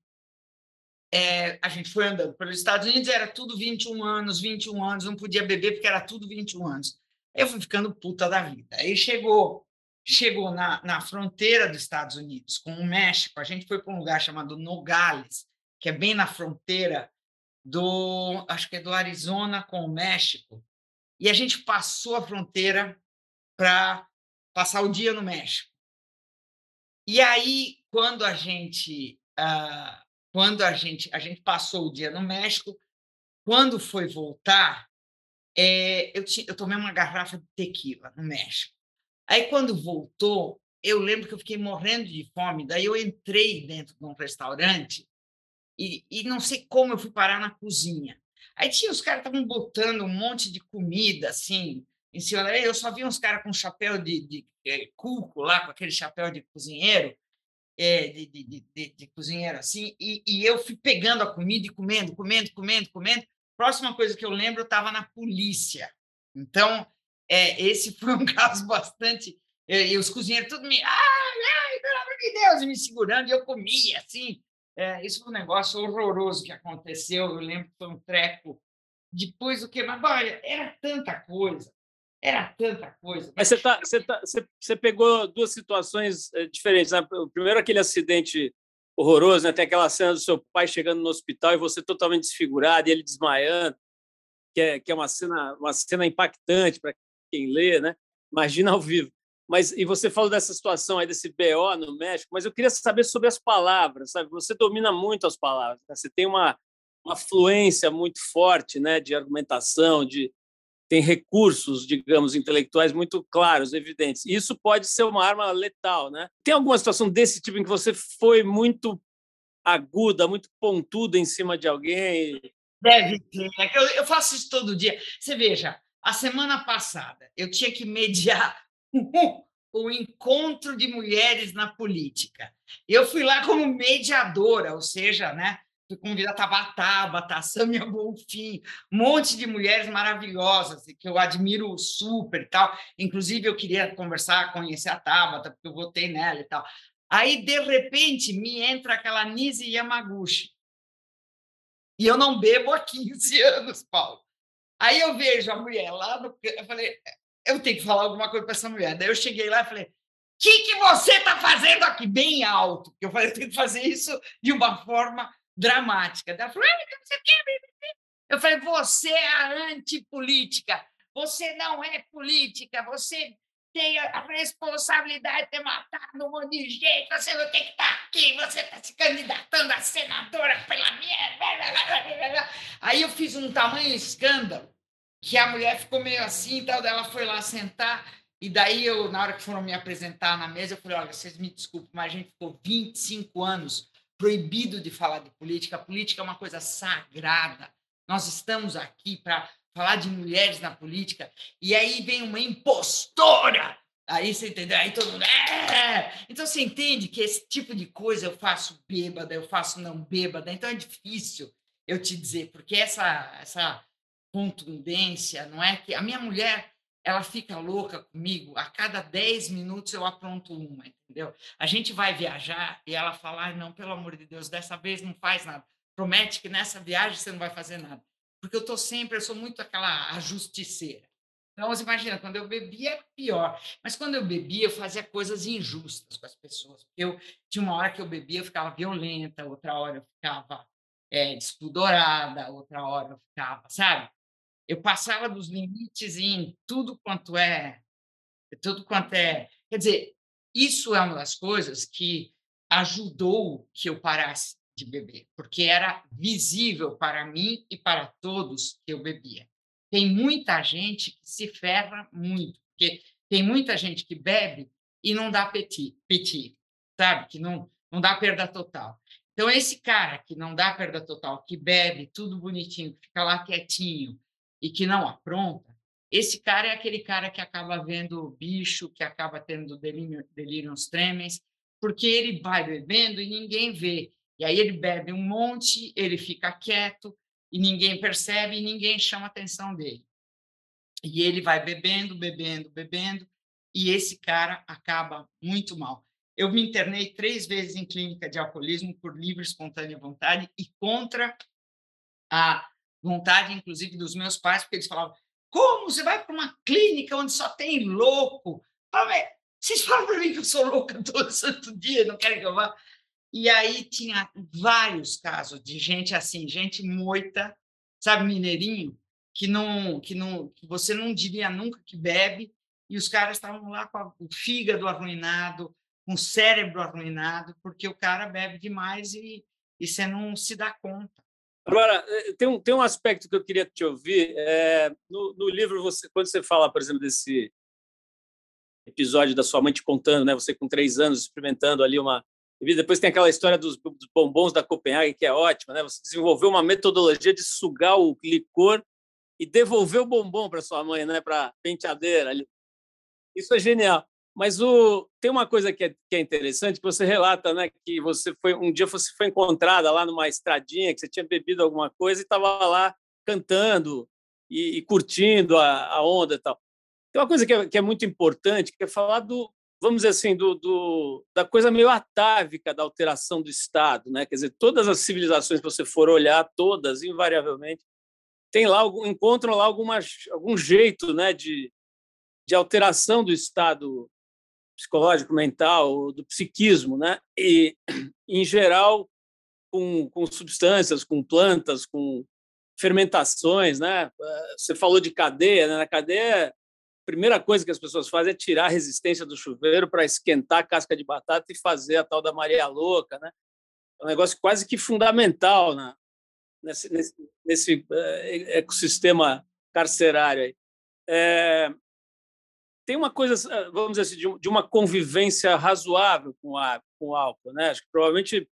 C: é, a gente foi andando pelos Estados Unidos, era tudo 21 anos, 21 anos, não podia beber porque era tudo 21 anos. Eu fui ficando puta da vida. Aí chegou chegou na, na fronteira dos Estados Unidos com o México, a gente foi para um lugar chamado Nogales, que é bem na fronteira do, acho que é do Arizona com o México, e a gente passou a fronteira para passar o dia no México. E aí, quando a gente ah, quando a gente a gente passou o dia no México, quando foi voltar, é, eu, tinha, eu tomei uma garrafa de tequila no México. Aí quando voltou, eu lembro que eu fiquei morrendo de fome. Daí eu entrei dentro de um restaurante e, e não sei como eu fui parar na cozinha. Aí tinha os caras estavam botando um monte de comida assim em cima. Eu só vi uns caras com chapéu de, de, de é, cuco lá, com aquele chapéu de cozinheiro é, de, de, de, de, cozinheiro assim, e, e, eu fui pegando a comida e comendo, comendo, comendo, comendo. Próxima coisa que eu lembro, eu estava na polícia. Então, é, esse foi um caso bastante. E, e os cozinheiros tudo me. Ai, ai, pelo amor de Deus, me segurando, e eu comia assim. É, isso foi um negócio horroroso que aconteceu. Eu lembro que foi um treco. Depois o que? Mas olha, era tanta coisa. Era tanta coisa.
B: Mas você, tá, você, tá, você, você pegou duas situações eh, diferentes. Né? Primeiro, aquele acidente horroroso, né? tem aquela cena do seu pai chegando no hospital e você totalmente desfigurado e ele desmaiando, que é, que é uma, cena, uma cena impactante para quem lê, né? imagina ao vivo. Mas, e você falou dessa situação aí, desse BO no México, mas eu queria saber sobre as palavras, sabe? Você domina muito as palavras, né? você tem uma, uma fluência muito forte né? de argumentação, de, tem recursos, digamos, intelectuais muito claros, evidentes. Isso pode ser uma arma letal, né? Tem alguma situação desse tipo em que você foi muito aguda, muito pontuda em cima de alguém?
C: Deve ter. É eu, eu faço isso todo dia. Você veja, a semana passada eu tinha que mediar o encontro de mulheres na política. Eu fui lá como mediadora, ou seja, né, fui Tabata, a Samia Bonfim, um monte de mulheres maravilhosas que eu admiro super e tal. Inclusive, eu queria conversar, conhecer a Tabata, porque eu votei nela e tal. Aí, de repente, me entra aquela Nise Yamaguchi. E eu não bebo há 15 anos, Paulo. Aí eu vejo a mulher lá, no... eu falei, eu tenho que falar alguma coisa para essa mulher. Daí eu cheguei lá e falei, que, que você está fazendo aqui? Bem alto. Eu falei, eu tenho que fazer isso de uma forma dramática. Ela falou, quer? Eu falei, você é antipolítica. Você não é política. Você tem a responsabilidade de ter matado um de gente. Você não tem que estar tá aqui. Você está se candidatando a senadora pela minha. Aí eu fiz um tamanho escândalo que a mulher ficou meio assim, tal, ela foi lá sentar. E daí eu, na hora que foram me apresentar na mesa, eu falei: olha, vocês me desculpem, mas a gente ficou 25 anos proibido de falar de política. A política é uma coisa sagrada. Nós estamos aqui para falar de mulheres na política. E aí vem uma impostora. Aí você entendeu? Aí todo mundo. É! Então você entende que esse tipo de coisa eu faço bêbada, eu faço não bêbada. Então é difícil eu te dizer, porque essa, essa contundência, não é que a minha mulher ela fica louca comigo, a cada 10 minutos eu apronto uma, entendeu? A gente vai viajar e ela fala, ah, não, pelo amor de Deus, dessa vez não faz nada. Promete que nessa viagem você não vai fazer nada. Porque eu tô sempre, eu sou muito aquela ajusticeira. Então, você imagina, quando eu bebia era pior. Mas quando eu bebia, eu fazia coisas injustas com as pessoas. Eu tinha uma hora que eu bebia, eu ficava violenta, outra hora eu ficava é, despudorada, outra hora eu ficava, sabe? Eu passava dos limites em tudo quanto é, tudo quanto é. Quer dizer, isso é uma das coisas que ajudou que eu parasse de beber, porque era visível para mim e para todos que eu bebia. Tem muita gente que se ferra muito, porque tem muita gente que bebe e não dá petit, petit sabe? Que não, não dá perda total. Então, esse cara que não dá perda total, que bebe tudo bonitinho, que fica lá quietinho, e que não apronta, esse cara é aquele cara que acaba vendo bicho, que acaba tendo delírio, delírios tremens, porque ele vai bebendo e ninguém vê. E aí ele bebe um monte, ele fica quieto e ninguém percebe e ninguém chama atenção dele. E ele vai bebendo, bebendo, bebendo, e esse cara acaba muito mal. Eu me internei três vezes em clínica de alcoolismo por livre, espontânea vontade e contra a vontade, inclusive, dos meus pais, porque eles falavam: como você vai para uma clínica onde só tem louco? Vocês falam para mim que eu sou louca todo santo dia, não querem que eu vá? E aí tinha vários casos de gente assim, gente moita, sabe, mineirinho, que não, que não, que você não diria nunca que bebe, e os caras estavam lá com o fígado arruinado, com o cérebro arruinado, porque o cara bebe demais e, e você não se dá conta.
B: Agora, eh, tem um, tem um aspecto que eu queria te ouvir. É, no, no livro, você, quando você fala, por exemplo, desse episódio da sua mãe te contando, né? Você com três anos experimentando ali uma depois tem aquela história dos, bombons da Copenhague que é ótima, né? Você desenvolveu uma metodologia de sugar o licor e devolver o bombom para sua mãe, né? Para penteadeira. Isso é genial. Mas o, tem uma coisa que é, que é interessante, que você relata, né, que você foi um dia você foi encontrada lá numa estradinha, que você tinha bebido alguma coisa e estava lá cantando e, e curtindo a, a, onda e tal. Tem uma coisa que é, que é, muito importante, que é falar do, vamos dizer assim, do, do, da coisa meio atávica da alteração do Estado, né? Quer dizer, todas as civilizações que você for olhar, todas, invariavelmente, tem lá encontram lá alguma, algum jeito, né, de, de alteração do Estado psicológico, mental, do psiquismo, né? E, em geral, com, com substâncias, com plantas, com fermentações, né? Você falou de cadeia, né? Na cadeia, a primeira coisa que as pessoas fazem é tirar a resistência do chuveiro para esquentar a casca de batata e fazer a tal da Maria Louca, né? É um negócio quase que fundamental né? nesse, nesse, nesse eh, ecossistema carcerário aí. É, tem uma coisa, eh, vamos dizer assim, de uma convivência razoável com, a, com o álcool. Né? Acho que provavelmente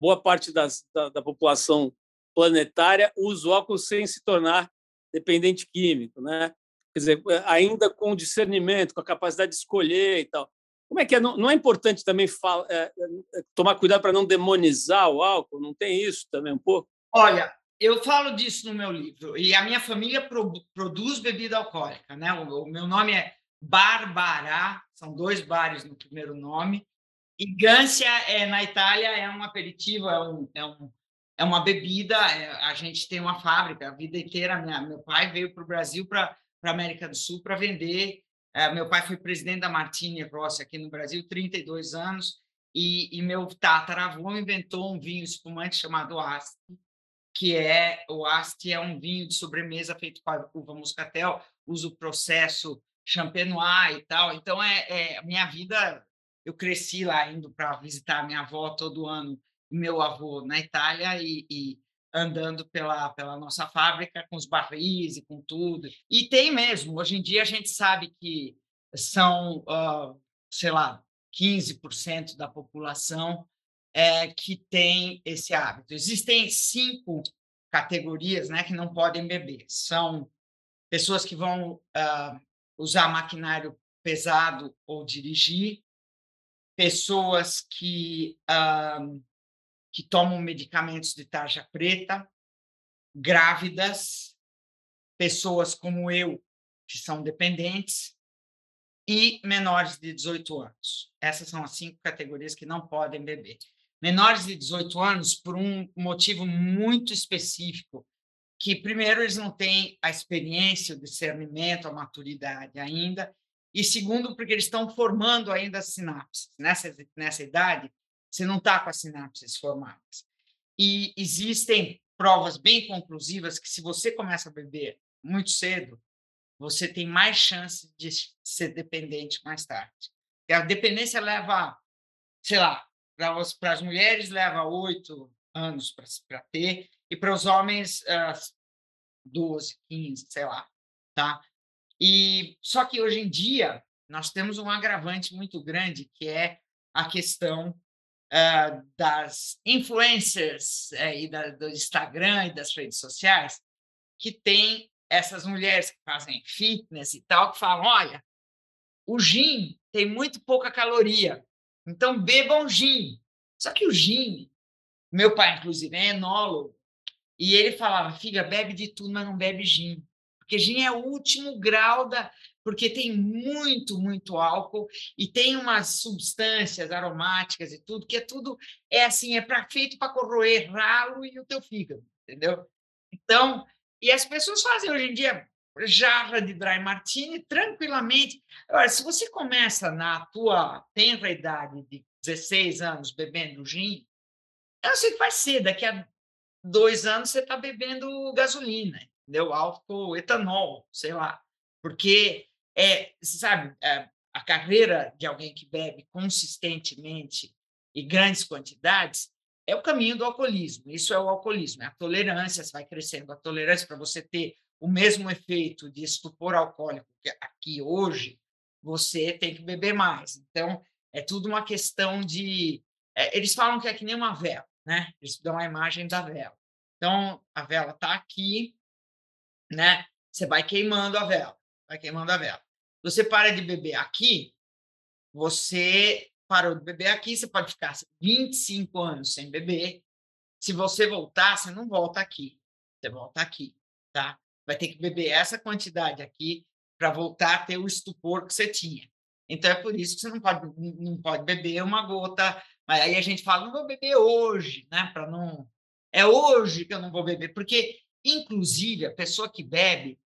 B: boa parte das, da, da, população planetária usa o álcool sem se tornar dependente químico. Né? Quer dizer, eh, ainda com discernimento, com a capacidade de escolher e tal. Como é que é? Não, não é importante também fala, é, é, tomar cuidado para não demonizar o álcool? Não tem isso também um pouco?
C: Olha, eu falo disso no meu livro e a minha família pro, produz bebida alcoólica, né? O, o meu nome é Barbará, são dois bares no primeiro nome. E Gância, é, na Itália, é um aperitivo, é, um, é, um, é uma bebida. É, a gente tem uma fábrica a vida inteira. Minha, meu pai veio para o Brasil, para a América do Sul, para vender É, meu pai foi presidente da Martini Rossi aqui no Brasil, 32 anos, e, e meu tataravô inventou um vinho espumante chamado Asti, que é o Asti é um vinho de sobremesa feito com a uva moscatel, usa o processo champenois e tal. Então é, é minha vida. Eu cresci lá indo para visitar minha avó todo ano, meu avô na Itália e, e andando pela, pela nossa fábrica com os barris e com tudo. E tem mesmo, hoje em dia a gente sabe que são, uh, sei lá, 15% da população é, que tem esse hábito. Existem cinco categorias né, que não podem beber. São pessoas que vão uh, usar maquinário pesado ou dirigir, pessoas que uh, que tomam medicamentos de tarja preta, grávidas, pessoas como eu, que são dependentes, e menores de 18 anos. Essas são as cinco categorias que não podem beber. Menores de 18 anos, por um motivo muito específico, que, primeiro, eles não têm a experiência, o discernimento, a maturidade ainda, e, segundo, porque eles estão formando ainda as sinapses. Nessa, nessa idade, você não está com as sinapses formadas. E existem provas bem conclusivas que, se você começa a beber muito cedo, você tem mais chance de ser dependente mais tarde. E a dependência leva, sei lá, para as mulheres leva oito anos para ter, e para os homens, uh, 12, 15, sei lá. Tá? E, só que hoje em dia, nós temos um agravante muito grande, que é a questão uh, das influencers uh, e da, do Instagram e das redes sociais, que tem essas mulheres que fazem fitness e tal, que falam: olha, o gin tem muito pouca caloria, então bebam gin. Só que o gin, meu pai, inclusive, é enólogo, e ele falava: filha, bebe de tudo, mas não bebe gin. Porque gin é o último grau da, porque tem muito, muito álcool e tem umas substâncias aromáticas e tudo, que é tudo, é assim, é pra, feito para corroer ralo e o teu fígado, entendeu? Então, e as pessoas fazem hoje em dia jarra de dry martini tranquilamente. Agora, se você começa na tua tenra idade de 16 anos bebendo gin, eu sei que vai ser, daqui a dois anos você está bebendo gasolina, entendeu? Álcool, etanol, sei lá. Porque é, sabe, é, a carreira de alguém que bebe consistentemente e grandes quantidades é o caminho do alcoolismo. Isso é o alcoolismo, é a tolerância, você vai crescendo a tolerância para você ter o mesmo efeito de estupor alcoólico que aqui hoje, você tem que beber mais. Então, é tudo uma questão de. É, eles falam que é que nem uma vela, né? Eles dão a imagem da vela. Então, a vela está aqui, né? Você vai queimando a vela, vai queimando a vela você para de beber aqui, você parou de beber aqui, você pode ficar 25 anos sem beber. Se você voltar, você não volta aqui. Você volta aqui, tá? Vai ter que beber essa quantidade aqui para voltar a ter o estupor que você tinha. Então é por isso que você não pode não pode beber uma gota. Mas aí a gente fala, não vou beber hoje, né? Para não é hoje que eu não vou beber, porque inclusive a pessoa que bebe,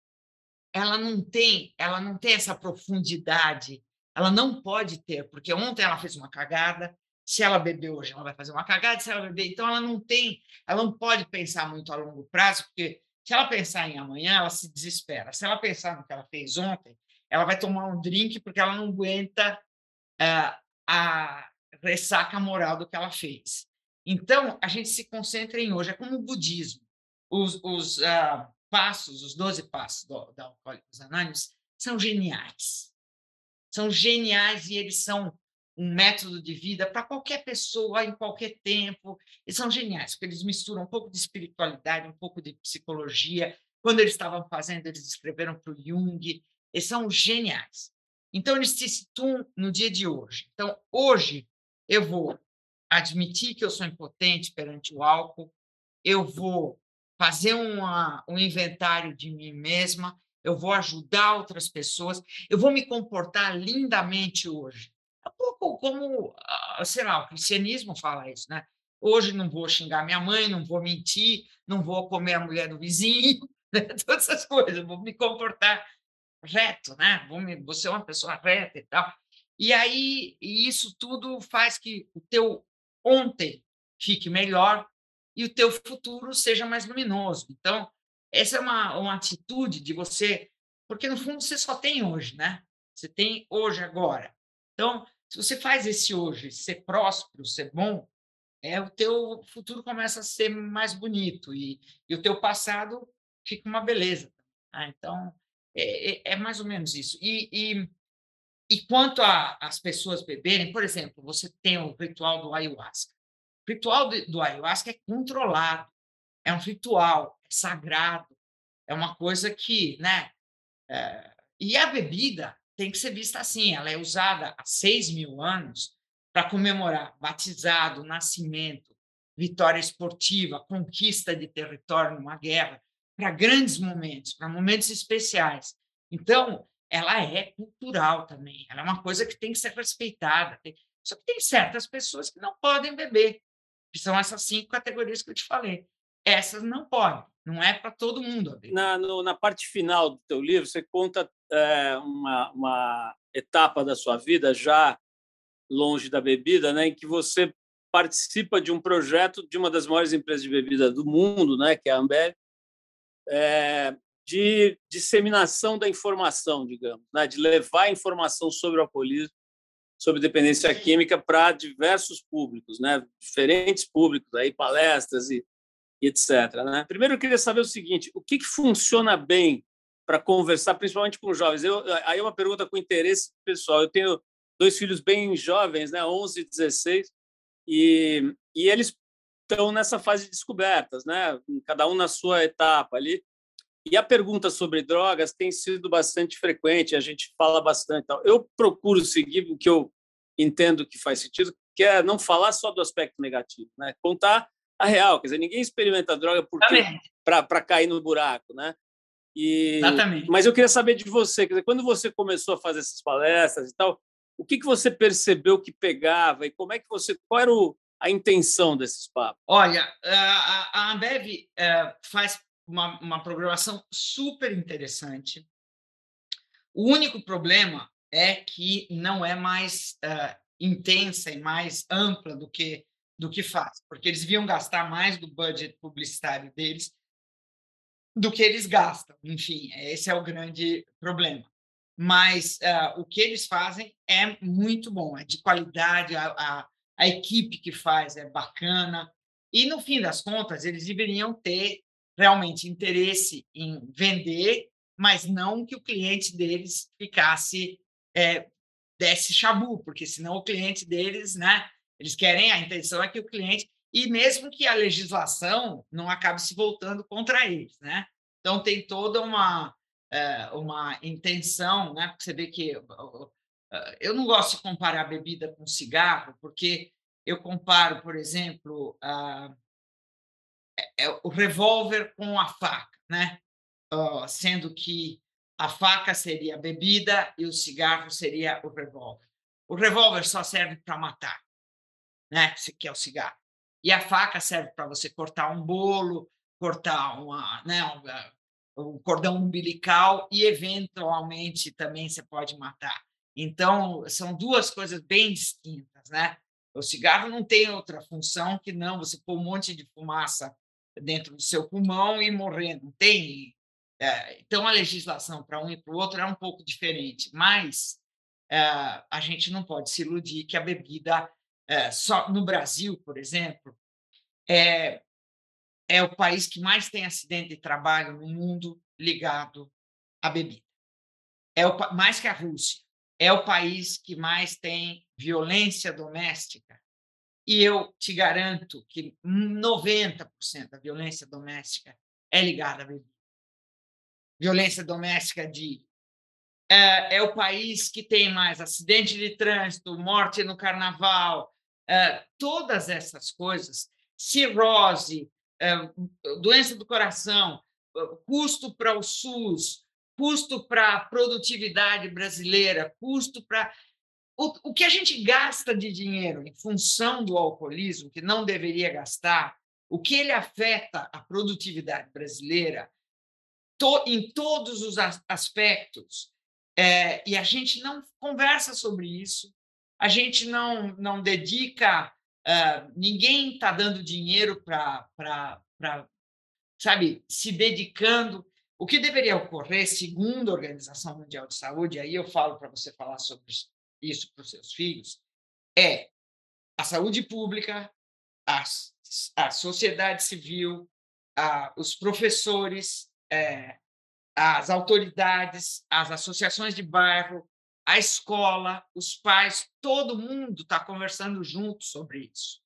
C: ela não tem, ela não tem essa profundidade, ela não pode ter, porque ontem ela fez uma cagada, se ela beber hoje, ela vai fazer uma cagada, se ela beber, então ela não tem, ela não pode pensar muito a longo prazo, porque se ela pensar em amanhã, ela se desespera. Se ela pensar no que ela fez ontem, ela vai tomar um drink porque ela não aguenta uh, a ressaca moral do que ela fez. Então, a gente se concentra em hoje, é como o budismo. Os, os uh, passos, os 12 passos do, da Alcoólicos Anônimos, são geniais. São geniais e eles são um método de vida para qualquer pessoa, em qualquer tempo. Eles são geniais, porque eles misturam um pouco de espiritualidade, um pouco de psicologia. Quando eles estavam fazendo, eles escreveram para o Jung. Eles são geniais. Então, eles se situam no dia de hoje. Então, hoje, eu vou admitir que eu sou impotente perante o álcool, eu vou fazer uma, um inventário de mim mesma, eu vou ajudar outras pessoas, eu vou me comportar lindamente hoje. É um pouco como, ah, sei lá, o cristianismo fala isso, né? Hoje não vou xingar minha mãe, não vou mentir, não vou comer a mulher do vizinho, né? todas essas coisas, vou me comportar reto, né? Você é uma pessoa reta e tal. E aí, isso tudo faz que o teu ontem fique melhor e o teu futuro seja mais luminoso. Então, essa é uma, uma atitude de você, porque no fundo você só tem hoje, né? Você tem hoje, agora. Então, se você faz esse hoje, ser próspero, ser bom, é o teu futuro começa a ser mais bonito e, e o teu passado fica uma beleza. Ah, então, é, é, é, mais ou menos isso. E, e, e quanto às pessoas beberem, por exemplo, você tem o ritual do ayahuasca. O ritual do ayahuasca é controlado, é um ritual, é sagrado, é uma coisa que, né? É, e a bebida tem que ser vista assim, ela é usada há seis mil anos para comemorar batizado, nascimento, vitória esportiva, conquista de território numa guerra, para grandes momentos, para momentos especiais. Então, ela é cultural também, ela é uma coisa que tem que ser respeitada. Só que tem certas pessoas que não podem beber, que são essas cinco categorias que eu te falei. Essas não podem, não é para todo mundo.
B: Na, no, na parte final do teu livro, você conta é, uma, uma etapa da sua vida já longe da bebida, né, em que você participa de um projeto de uma das maiores empresas de bebida do mundo, né, que é a Ambev, é, de disseminação da informação, digamos, né, de levar informação sobre o alcoolismo, sobre dependência química para diversos públicos, né, diferentes públicos, aí palestras e, e etc. Né? Primeiro, eu queria saber o seguinte: o que, que funciona bem para conversar, principalmente com jovens? Eu, aí é uma pergunta com interesse pessoal. Eu tenho dois filhos bem jovens, né, 11 e 16, e, e eles estão nessa fase de descobertas, né, cada um na sua etapa ali. E a pergunta sobre drogas tem sido bastante frequente, a gente fala bastante. Eu procuro seguir o que eu entendo que faz sentido, que é não falar só do aspecto negativo, né? contar a real. Quer dizer, ninguém experimenta droga para cair no buraco. Né?
C: E, Exatamente.
B: Mas eu queria saber de você, quer dizer, quando você começou a fazer essas palestras e tal, o que, que você percebeu que pegava e como é que você qual era o, a intenção desses papos?
C: Olha, a, Ambev é, faz uma, uma programação super interessante. O único problema é que não é mais uh, intensa e mais ampla do que do que faz, porque eles viam gastar mais do budget publicitário deles do que eles gastam. Enfim, esse é o grande problema mas uh, o que eles fazem é muito bom, é de qualidade, a, a, a, equipe que faz é bacana, e no fim das contas, eles deveriam ter realmente interesse em vender, mas não que o cliente deles ficasse, é, desse chabu, porque senão o cliente deles, né, eles querem, a intenção é que o cliente, e mesmo que a legislação não acabe se voltando contra eles, né? Então, tem toda uma é, uma intenção, né? Porque você vê que eu não gosto de comparar bebida com cigarro, porque eu comparo, por exemplo, a, é, o revólver com a faca, né? sendo que a faca seria a bebida e o cigarro seria o revólver. O revólver só serve para matar, né? Que é o cigarro. E a faca serve para você cortar um bolo, cortar uma, né, o cordão umbilical e, eventualmente, também você pode matar. Então, são duas coisas bem distintas, né? O cigarro não tem outra função que não você pôr um monte de fumaça dentro do seu pulmão e morrer, não tem. É, então, a legislação para um e para o outro é um pouco diferente, mas é, a gente não pode se iludir que a bebida, é, só no Brasil, por exemplo, é, é o país que mais tem acidente de trabalho no mundo ligado à bebida. É o, mais que a Rússia. É o país que mais tem violência doméstica. E eu te garanto que 90% da violência doméstica é ligada à bebida. Violência doméstica de é, é, o país que tem mais acidente de trânsito, morte no carnaval, é, todas essas coisas, cirrose, é, doença do coração, custo para o SUS, custo para a produtividade brasileira, custo para. O, o que a gente gasta de dinheiro em função do alcoolismo, que não deveria gastar, o que ele afeta a produtividade brasileira to, em todos os aspectos, é, e a gente não conversa sobre isso, a gente não, não dedica, uh, ninguém está dando dinheiro para, sabe, se dedicando. O que deveria ocorrer, segundo a Organização Mundial de Saúde, aí eu falo para você falar sobre isso para os seus filhos, é a saúde pública, a, a sociedade civil, a, os professores, é, as autoridades, as associações de bairro, a escola, os pais, todo mundo está conversando junto sobre isso.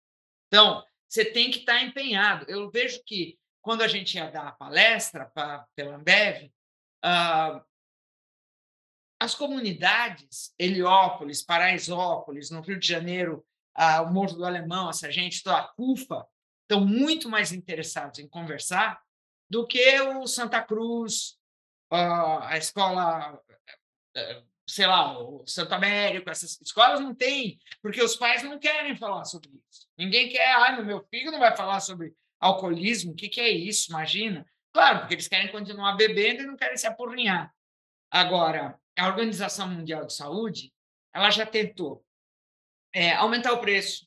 C: Então, você tem que estar tá empenhado. Eu vejo que quando a gente ia dar a palestra para pela Ambev, uh, as comunidades, Heliópolis, Paraisópolis, no Rio de Janeiro, o Morro do Alemão, essa gente, a CUFA, estão muito mais interessados em conversar do que o Santa Cruz, a escola, eh, sei lá, o Santo Américo, essas escolas não têm, porque os pais não querem falar sobre isso. Ninguém quer, ah, meu filho não vai falar sobre alcoolismo, o que, que é isso? Imagina. Claro, porque eles querem continuar bebendo e não querem se apurrinhar. Agora, a Organização Mundial de Saúde, ela já tentou é, aumentar o preço,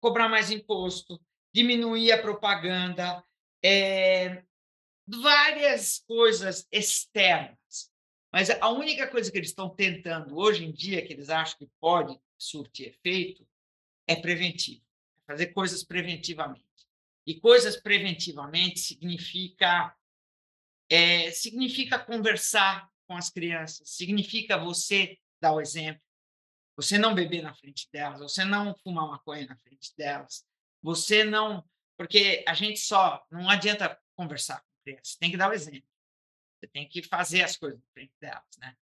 C: cobrar mais imposto, diminuir a propaganda, é, várias coisas externas. Mas a única coisa que eles estão tentando hoje em dia, que eles acham que pode surtir efeito, é preventivo. É fazer coisas preventivamente. E coisas preventivamente significa é, significa conversar com as crianças, significa você dar o exemplo, você não beber na frente delas, você não fumar maconha na frente delas, você não. Porque a gente só. Não adianta conversar você tem que dar o exemplo. Você tem que fazer as coisas na frente delas, né?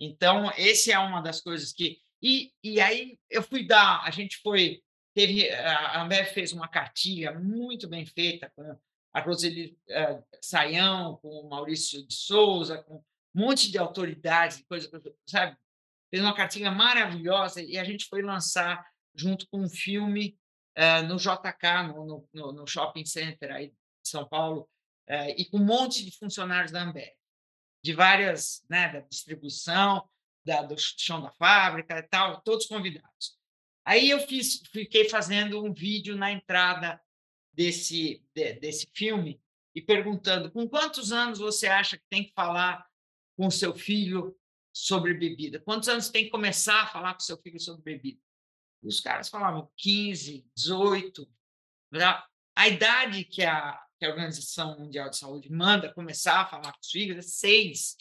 C: Então, esse é uma das coisas que... E, e aí eu fui dar... A gente foi... Teve, a Ambev fez uma cartilha muito bem feita com a Roseli uh, Saião, com o Maurício de Souza, com um monte de autoridades, coisa, sabe? Fez uma cartilha maravilhosa e a gente foi lançar junto com um filme uh, no JK, no, no, no, Shopping Center aí de São Paulo, é, e com um monte de funcionários da Ambev, de várias, né, da distribuição, da, do chão da fábrica e tal, todos convidados. Aí eu fiz, fiquei fazendo um vídeo na entrada desse, de, desse filme e perguntando com quantos anos você acha que tem que falar com seu filho sobre bebida? Quantos anos tem que começar a falar com seu filho sobre bebida? E os caras falavam 15, 18. A idade que a, que a Organização Mundial de Saúde manda começar a falar com os filhos é seis,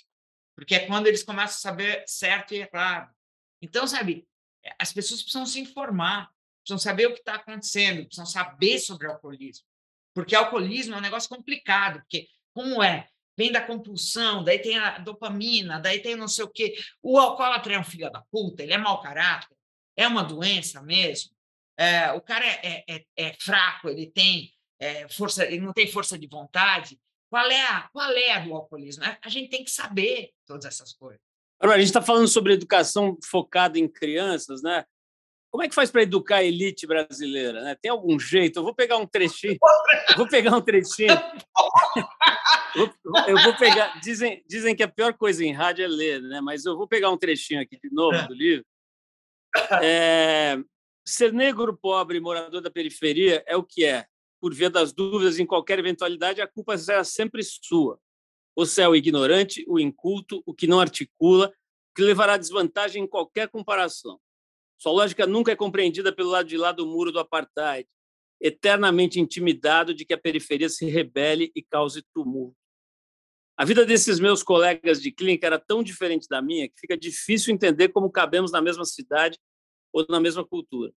C: porque é quando eles começam a saber certo e errado. Então, sabe, as pessoas precisam se informar, precisam saber o que está acontecendo, precisam saber sobre o alcoolismo, porque alcoolismo é um negócio complicado, porque como é? Vem da compulsão, daí tem a dopamina, daí tem não sei o quê. O alcoólatra é um filho da puta, ele é mau caráter, é uma doença mesmo. É, o cara é, é, é, fraco, ele tem é, força, ele não tem força de vontade. Qual é a, qual é a do alcoolismo? A gente tem que saber todas essas coisas.
B: A gente está falando sobre educação focada em crianças, né? Como é que faz para educar a elite brasileira? Né? Tem algum jeito? Eu vou pegar um trechinho. Vou pegar um trechinho. eu vou pegar. Dizem, dizem que a pior coisa em rádio é ler, né? Mas eu vou pegar um trechinho aqui de novo do livro. É, ser negro, pobre, morador da periferia é o que é por via das dúvidas em qualquer eventualidade, a culpa será sempre sua. Você é o ignorante, o inculto, o que não articula, que levará desvantagem em qualquer comparação. Sua lógica nunca é compreendida pelo lado de lá do muro do apartheid, eternamente intimidado de que a periferia se rebele e cause tumulto. A vida desses meus colegas de clínica era tão diferente da minha que fica difícil entender como cabemos na mesma cidade ou na mesma cultura.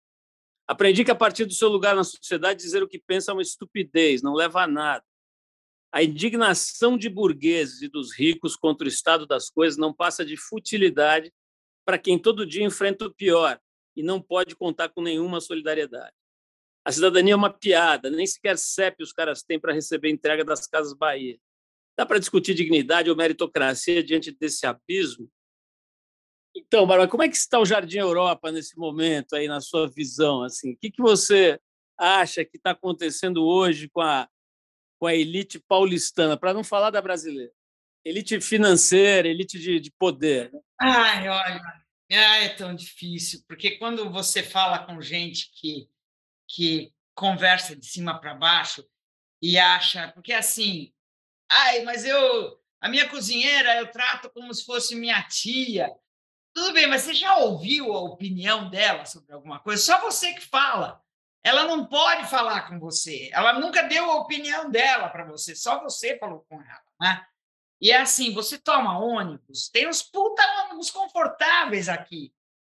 B: Aprendi que, a partir do seu lugar na sociedade, dizer o que pensa é uma estupidez, não leva a nada. A indignação de burgueses e dos ricos contra o estado das coisas não passa de futilidade para quem todo dia enfrenta o pior e não pode contar com nenhuma solidariedade. A cidadania é uma piada, nem sequer CEP os caras têm para receber entrega das Casas Bahia. Dá para discutir dignidade ou meritocracia diante desse abismo? Então, Bárbara, como é que está o Jardim Europa nesse momento aí na sua visão? Assim, o que, que você acha que está acontecendo hoje com a, com a elite paulistana, para não falar da brasileira? elite financeira, elite de, de poder. Né?
C: Ai, olha, é tão difícil, porque quando você fala com gente que, que conversa de cima para baixo e acha, porque assim, ai, mas eu, a minha cozinheira eu trato como se fosse minha tia. Tudo bem, mas você já ouviu a opinião dela sobre alguma coisa? Só você que fala. Ela não pode falar com você. Ela nunca deu a opinião dela para você. Só você falou com ela, né? E é assim, você toma ônibus, tem uns puta ônibus confortáveis aqui,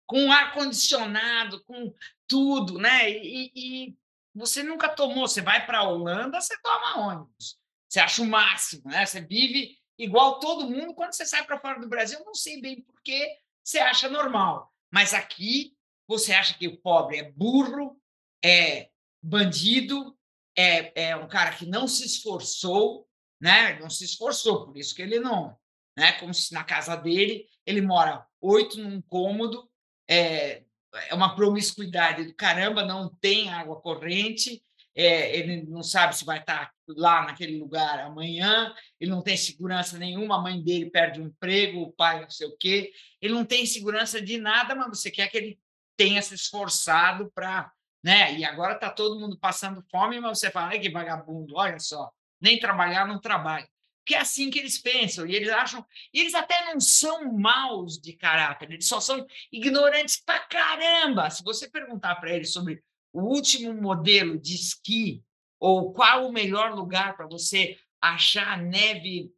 C: com ar-condicionado, com tudo, né? E, e, você nunca tomou, você vai para a Holanda, você toma ônibus. Você acha o máximo, né? Você vive igual todo mundo. Quando você sai para fora do Brasil, não sei bem por que você acha normal. Mas aqui, você acha que o pobre é burro, é bandido, é, é um cara que não se esforçou, né? Não se esforçou, por isso que ele não, né? Como se na casa dele ele mora oito num cômodo, é, é uma promiscuidade do caramba, não tem água corrente, é, ele não sabe se vai estar lá naquele lugar amanhã, ele não tem segurança nenhuma, a mãe dele perde o emprego, o pai não sei o quê, ele não tem segurança de nada, mas você quer que ele tenha se esforçado para. Né? E agora está todo mundo passando fome, mas você fala, que vagabundo, olha só, nem trabalhar não trabalha. Porque é assim que eles pensam, e eles acham, e eles até não são maus de caráter, eles só são ignorantes pra caramba. Se você perguntar para eles sobre o último modelo de esqui, ou qual o melhor lugar para você achar neve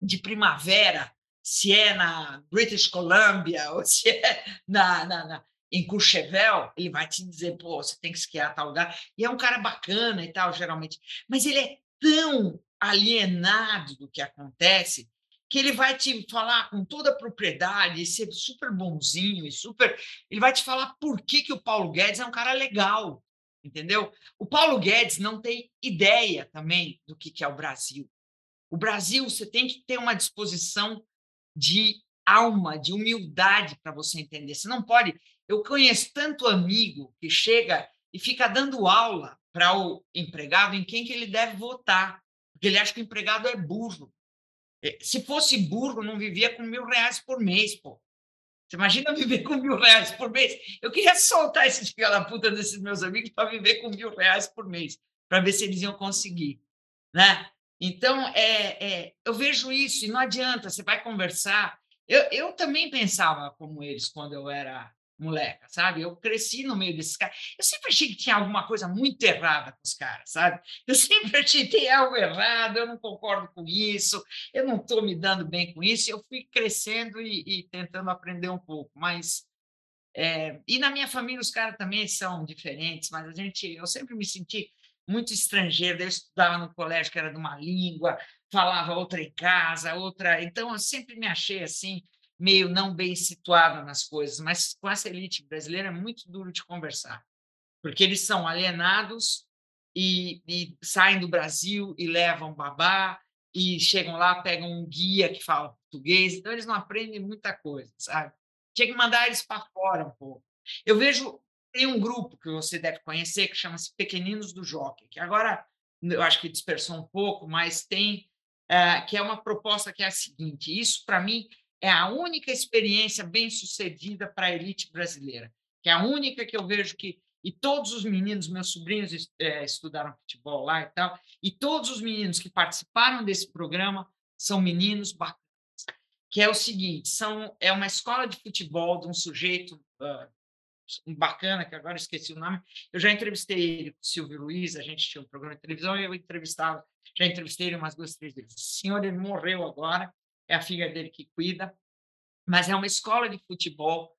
C: de primavera, se é na British Columbia ou se é na, na, na em Courchevel, ele vai te dizer, pô, você tem que esquiar tal lugar. E é um cara bacana e tal, geralmente. Mas ele é tão alienado do que acontece que ele vai te falar com toda a propriedade ser super bonzinho e super. Ele vai te falar por que, que o Paulo Guedes é um cara legal, entendeu? O Paulo Guedes não tem ideia também do que, que é o Brasil. O Brasil, você tem que ter uma disposição de alma, de humildade para você entender. Você não pode. Eu conheço tanto amigo que chega e fica dando aula para o empregado em quem que ele deve votar, porque ele acha que o empregado é burro. É, se fosse burro, não vivia com mil reais por mês, pô. Você imagina viver com mil reais por mês? Eu queria soltar esses filha da puta desses meus amigos para viver com mil reais por mês, para ver se eles iam conseguir, né? Então, é, é, eu vejo isso e não adianta, você vai conversar. Eu, eu também pensava como eles quando eu era moleca, sabe? Eu cresci no meio desses caras. Eu sempre achei que tinha alguma coisa muito errada com os caras, sabe? Eu sempre achei que tem algo errado, eu não concordo com isso, eu não estou me dando bem com isso. Eu fui crescendo e, e tentando aprender um pouco, mas. É... e na minha família os caras também são diferentes, mas a gente, eu sempre me senti muito estrangeiro. Eu estudava no colégio que era de uma língua, falava outra em casa, outra. Então eu sempre me achei assim meio não bem situado nas coisas, mas com essa elite brasileira é muito duro de conversar, porque eles são alienados e, e saem do Brasil e levam babá e chegam lá, pegam um guia que fala português, então eles não aprendem muita coisa, sabe? Tinha que mandar eles para fora um pouco. Eu vejo, tem um grupo que você deve conhecer que chama-se Pequeninos do Jockey, que agora eu acho que dispersou um pouco, mas tem, é, que é uma proposta que é a seguinte, isso para mim é a única experiência bem-sucedida para a elite brasileira, que é a única que eu vejo que e todos os meninos, meus sobrinhos é, estudaram futebol lá e tal, e todos os meninos que participaram desse programa são meninos bacanas, que é o seguinte, são é uma escola de futebol de um sujeito uh, bacana, que agora esqueci o nome, eu já entrevistei ele, o Silvio Luiz, a gente tinha um programa de televisão, eu entrevistava, já entrevistei ele umas duas, três vezes. O senhor, ele morreu agora, é a filha dele que cuida, mas é uma escola de futebol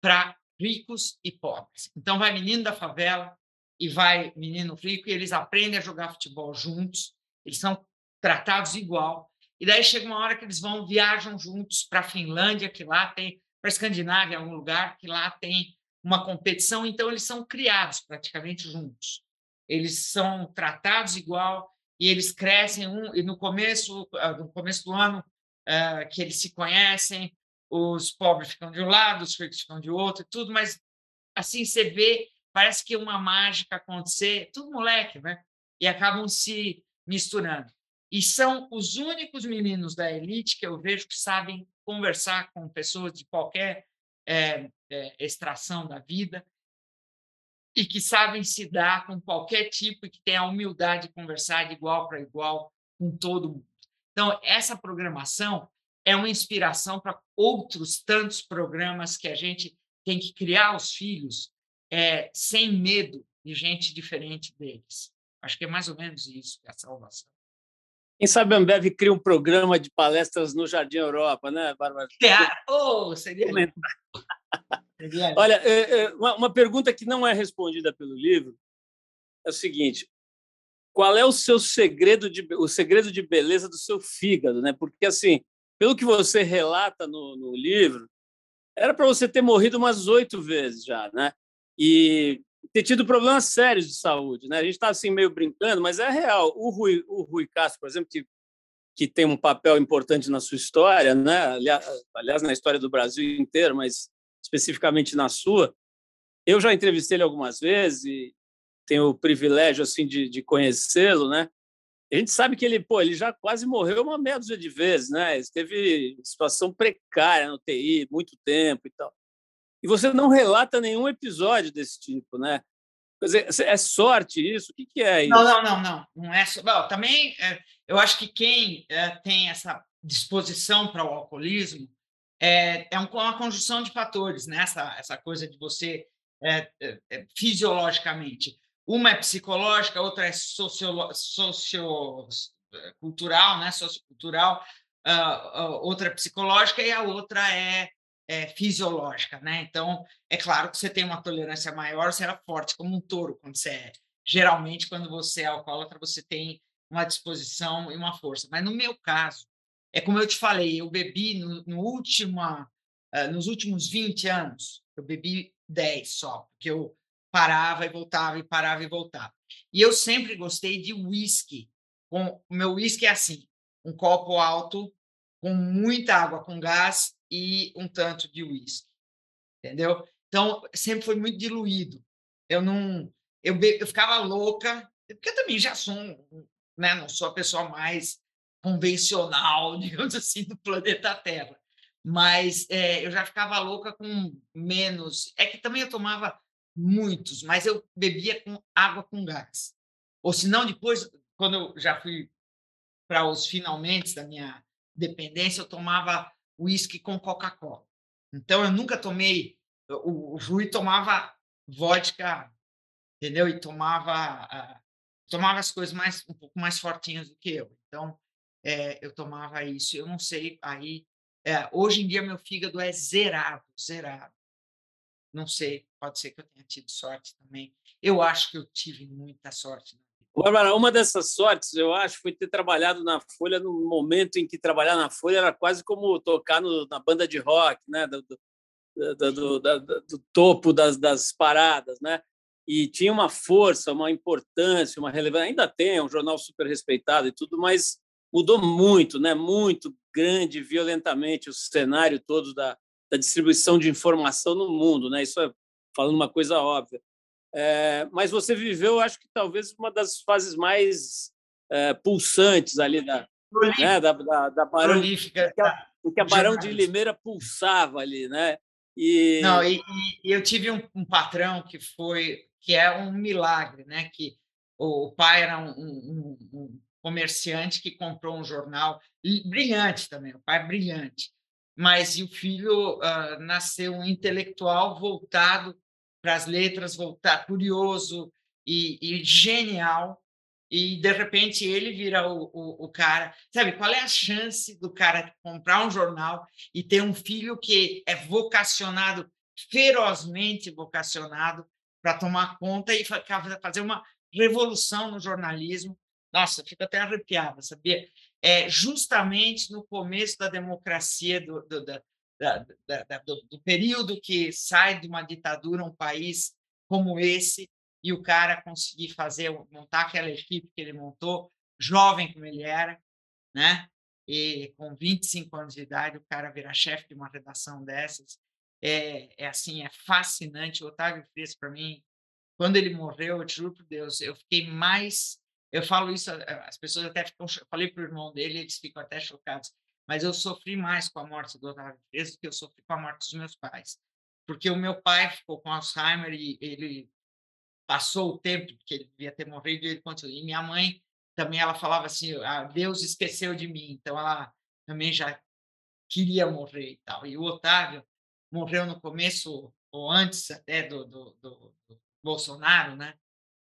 C: para ricos e pobres. Então vai menino da favela e vai menino rico e eles aprendem a jogar futebol juntos, eles são tratados igual. E daí chega uma hora que eles vão viajam juntos para a Finlândia, que lá tem para a Escandinávia, algum lugar que lá tem uma competição, então eles são criados praticamente juntos. Eles são tratados igual e eles crescem um e no começo, ah, no começo do ano uh, que eles se conhecem, os pobres ficam de um lado, os ricos ficam de outro, tudo, mas assim você vê, parece que uma mágica acontecer, tudo moleque, né? E acabam se misturando. E são os únicos meninos da elite que eu vejo que sabem conversar com pessoas de qualquer é, é, extração da vida e que sabem se dar com qualquer tipo e que têm a humildade de conversar de igual para igual com todo mundo. Então, essa programação é uma inspiração para outros tantos programas que a gente tem que criar os filhos é, sem medo de gente diferente deles. Acho que é mais ou menos isso que é a salvação.
B: Quem sabe a Ambev cria um programa de palestras no Jardim Europa, né, Bárbara?
C: Oh, seria
B: Olha, é, é, uma pergunta que não é respondida pelo livro é o seguinte: qual é o seu segredo de o segredo de beleza do seu fígado, né? Porque assim, pelo que você relata no, no livro, era para você ter morrido umas oito vezes já, né? E ter tido problemas sérios de saúde, né? A gente está assim meio brincando, mas é real. O Rui, o Rui Castro, por exemplo, que que tem um papel importante na sua história, né? Aliás, na história do Brasil inteiro, mas especificamente na sua. Eu já entrevistei ele algumas vezes e tenho o privilégio assim de, de conhecê-lo, né? A gente sabe que ele, pô, ele já quase morreu uma meia dúzia de vezes, né? Esteve em situação precária no TI, muito tempo e tal. E você não relata nenhum episódio desse tipo, né? Quer dizer, é sorte isso? O que, que é isso?
C: Não, não, não, não. Não é. Bom, também é, eu acho que quem é, tem essa disposição para o alcoolismo é, é uma conjunção de fatores, né? essa, essa coisa de você é, é, é fisiologicamente. Uma é psicológica, outra é sociocultural, socio, né? sociocultural, uh, uh, outra é psicológica e a outra é, é, fisiológica. Né? Então, é claro que você tem uma tolerância maior, você era forte como um touro quando você é. Geralmente, quando você é alcoólatra, você tem uma disposição e uma força. Mas no meu caso, é como eu te falei, eu bebi no, no última, uh, nos últimos 20 anos, eu bebi 10 só, porque eu parava e voltava, e parava e voltava. E eu sempre gostei de whisky. o meu whisky é assim, um copo alto, com muita água com gás e um tanto de whisky. Entendeu? Então, sempre foi muito diluído. Eu não... Eu, be, eu ficava louca, porque eu também já sou, né, não sou a pessoa mais convencional, digamos assim, do planeta Terra. Mas é, eu já ficava louca com menos. É que também eu tomava muitos, mas eu bebia com água com gás. Ou se não, depois, quando eu já fui para os finalmente da minha dependência, eu tomava uísque com Coca-Cola. Então, eu nunca tomei. O Rui tomava vodka, entendeu? E tomava, uh, tomava as coisas mais um pouco mais fortinhas do que eu. Então, é, eu tomava isso. Eu não sei, aí. É, hoje em dia, meu fígado é zerado, zerado. Não sei, pode ser que eu tenha tido sorte também. Eu acho que eu tive muita sorte.
B: Bárbara, uma dessas sortes, eu acho, foi ter trabalhado na Folha no momento em que trabalhar na Folha era quase como tocar no, na banda de rock, né? do, do, do, do, topo das, das paradas, né? E tinha uma força, uma importância, uma relevância. Ainda tem, é um jornal super respeitado e tudo, mas mudou muito, né? muito grande, violentamente, o cenário todo da, da distribuição de informação no mundo. Né? Isso é falando uma coisa óbvia. É, mas você viveu, acho que talvez uma das fases mais é, pulsantes ali da, né, da, da, da Barão,
C: Prolífica,
B: que a, que a Barão de Limeira pulsava ali, né? E...
C: Não, e, e eu tive um, um, patrão que foi que é um milagre, né? Que o, o pai era um, um, um, comerciante que comprou um jornal brilhante também, o pai brilhante, mas o filho uh, nasceu um intelectual voltado para as letras, voltar curioso e, e, genial, e de repente ele vira o, o, o, cara. Sabe qual é a chance do cara comprar um jornal e ter um filho que é vocacionado, ferozmente vocacionado, para tomar conta e fazer uma revolução no jornalismo nossa, fico até arrepiada, sabia? É justamente no começo da democracia, do, do, da, da, da, do, do período que sai de uma ditadura um país como esse e o cara conseguir fazer, montar aquela equipe que ele montou, jovem como ele era, né? E com 25 anos de idade, o cara virar chefe de uma redação dessas. É, é assim, é fascinante. O Otávio Fresco, para mim, quando ele morreu, eu te juro por Deus, eu fiquei mais Eu falo isso, as pessoas até ficam. Falei para o irmão dele, eles ficam até chocados. Mas eu sofri mais com a morte do Otávio do que eu sofri com a morte dos meus pais. Porque o meu pai ficou com Alzheimer e ele passou o tempo que ele devia ter morrido e ele continuou. E minha mãe também ela falava assim: ah, Deus esqueceu de mim. Então ela também já queria morrer e tal. E o Otávio morreu no começo, ou antes até do, do, do, do Bolsonaro, né?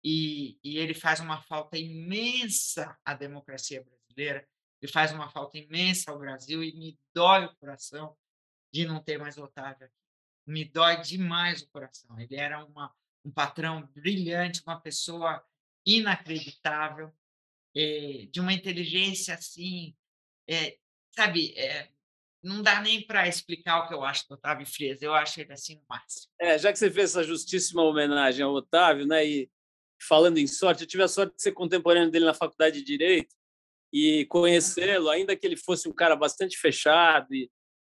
C: E, e ele faz uma falta imensa à democracia brasileira, ele faz uma falta imensa ao Brasil e me dói o coração de não ter mais Otávio aqui. Me dói demais o coração. Ele era uma, um patrão brilhante, uma pessoa inacreditável, é, de uma inteligência assim, é, sabe, é, não dá nem para explicar o que eu acho do Otávio Frias. Eu acho ele assim o máximo.
B: É, já que você fez essa justíssima homenagem ao Otávio, né? E falando em sorte, eu tive a sorte de ser contemporâneo dele na faculdade de direito e conhecê-lo, ainda que ele fosse um cara bastante fechado e,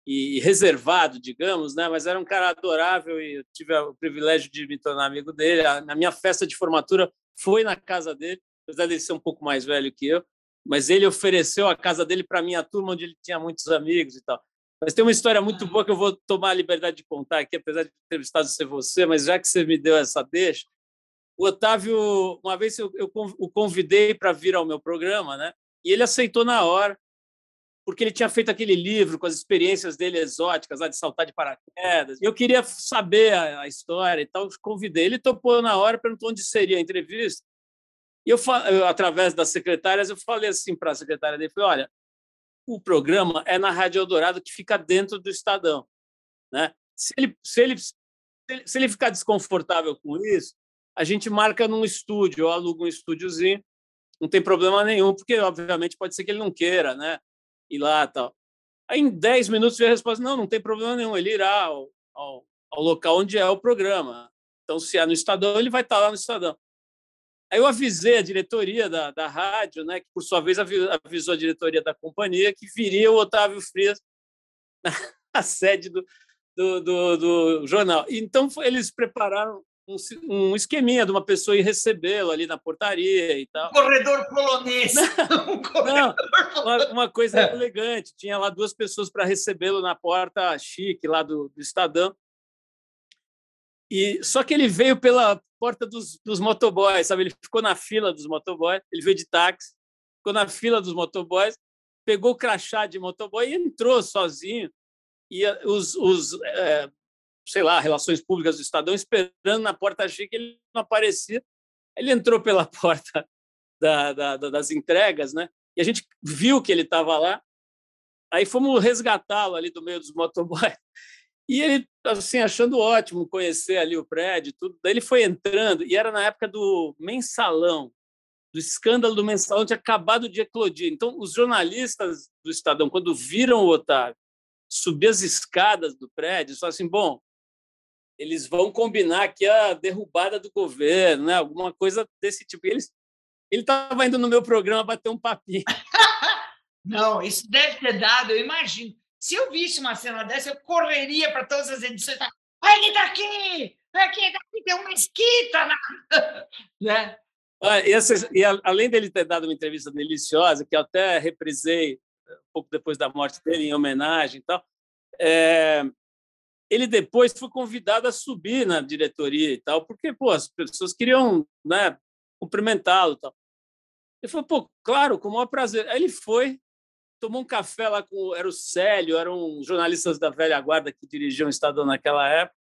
B: e, reservado, digamos, né? Mas era um cara adorável e eu tive o privilégio de me tornar amigo dele. Na minha festa de formatura foi na casa dele, apesar de ele ser um pouco mais velho que eu mas ele ofereceu a casa dele para minha turma, onde ele tinha muitos amigos e tal. Mas tem uma história muito boa que eu vou tomar a liberdade de contar aqui, apesar de ter entrevistado ser você, mas já que você me deu essa deixa, o Otávio, uma vez eu, eu o convidei para vir ao meu programa, né? E ele aceitou na hora, porque ele tinha feito aquele livro com as experiências dele exóticas, lá de saltar de paraquedas. E eu queria saber a, história e tal, convidei. Ele topou na hora, perguntou onde seria a entrevista. E eu, eu, através das secretárias, eu falei assim para a secretária dele, falei, olha, o programa é na Rádio Eldorado, que fica dentro do Estadão. Né? Se, ele, se, ele, se ele ficar desconfortável com isso, a gente marca num estúdio, eu alugo um estúdiozinho, não tem problema nenhum, porque, obviamente, pode ser que ele não queira né? ir lá tal. Aí, em 10 minutos, veio a resposta, não, não tem problema nenhum, ele irá ao, ao, ao local onde é o programa. Então, se é no Estadão, ele vai estar lá no Estadão. Aí eu avisei a diretoria da, da rádio, né, que por sua vez avisou a diretoria da companhia que viria o Otávio Frias na sede do, do, do, do jornal. Então eles prepararam um, um, esqueminha de uma pessoa ir recebê-lo ali na portaria e tal.
C: Um corredor polonês.
B: Não, um corredor não uma, uma, coisa é. elegante. Tinha lá duas pessoas para recebê-lo na porta chique lá do, do Estadão. E só que ele veio pela porta dos, dos motoboys, sabe? Ele ficou na fila dos motoboys, ele veio de táxi, ficou na fila dos motoboys, pegou o crachá de motoboy e entrou sozinho. E os, os é, sei lá, relações públicas do Estadão esperando na porta chique, ele não aparecia. Ele entrou pela porta da, da, das entregas, né? E a gente viu que ele estava lá. Aí fomos resgatá-lo ali do meio dos motoboys. E ele, assim, achando ótimo conhecer ali o prédio, tudo. Daí ele foi entrando, e era na época do mensalão, do escândalo do mensalão, tinha acabado de eclodir. Então, os jornalistas do Estadão, quando viram o Otávio subir as escadas do prédio, falaram assim: bom, eles vão combinar aqui a derrubada do governo, né? alguma coisa desse tipo. Eles, ele estava indo no meu programa bater um papinho.
C: Não, isso deve ter dado, eu imagino se eu visse uma cena dessa, eu correria para todas as edições. Olha quem está aqui! Olha quem está aqui! Tem uma esquita! Na... né?
B: Ah, e, essa, e além dele ter dado uma entrevista deliciosa, que eu até reprisei um pouco depois da morte dele, em homenagem e tal, é, ele depois foi convidado a subir na diretoria e tal, porque pô, as pessoas queriam né, cumprimentá-lo tal. Ele falou, pô, claro, com o maior prazer. Aí ele foi, tomou um café lá com era o Célio, eram jornalistas da velha guarda que dirigiam o Estadão naquela época,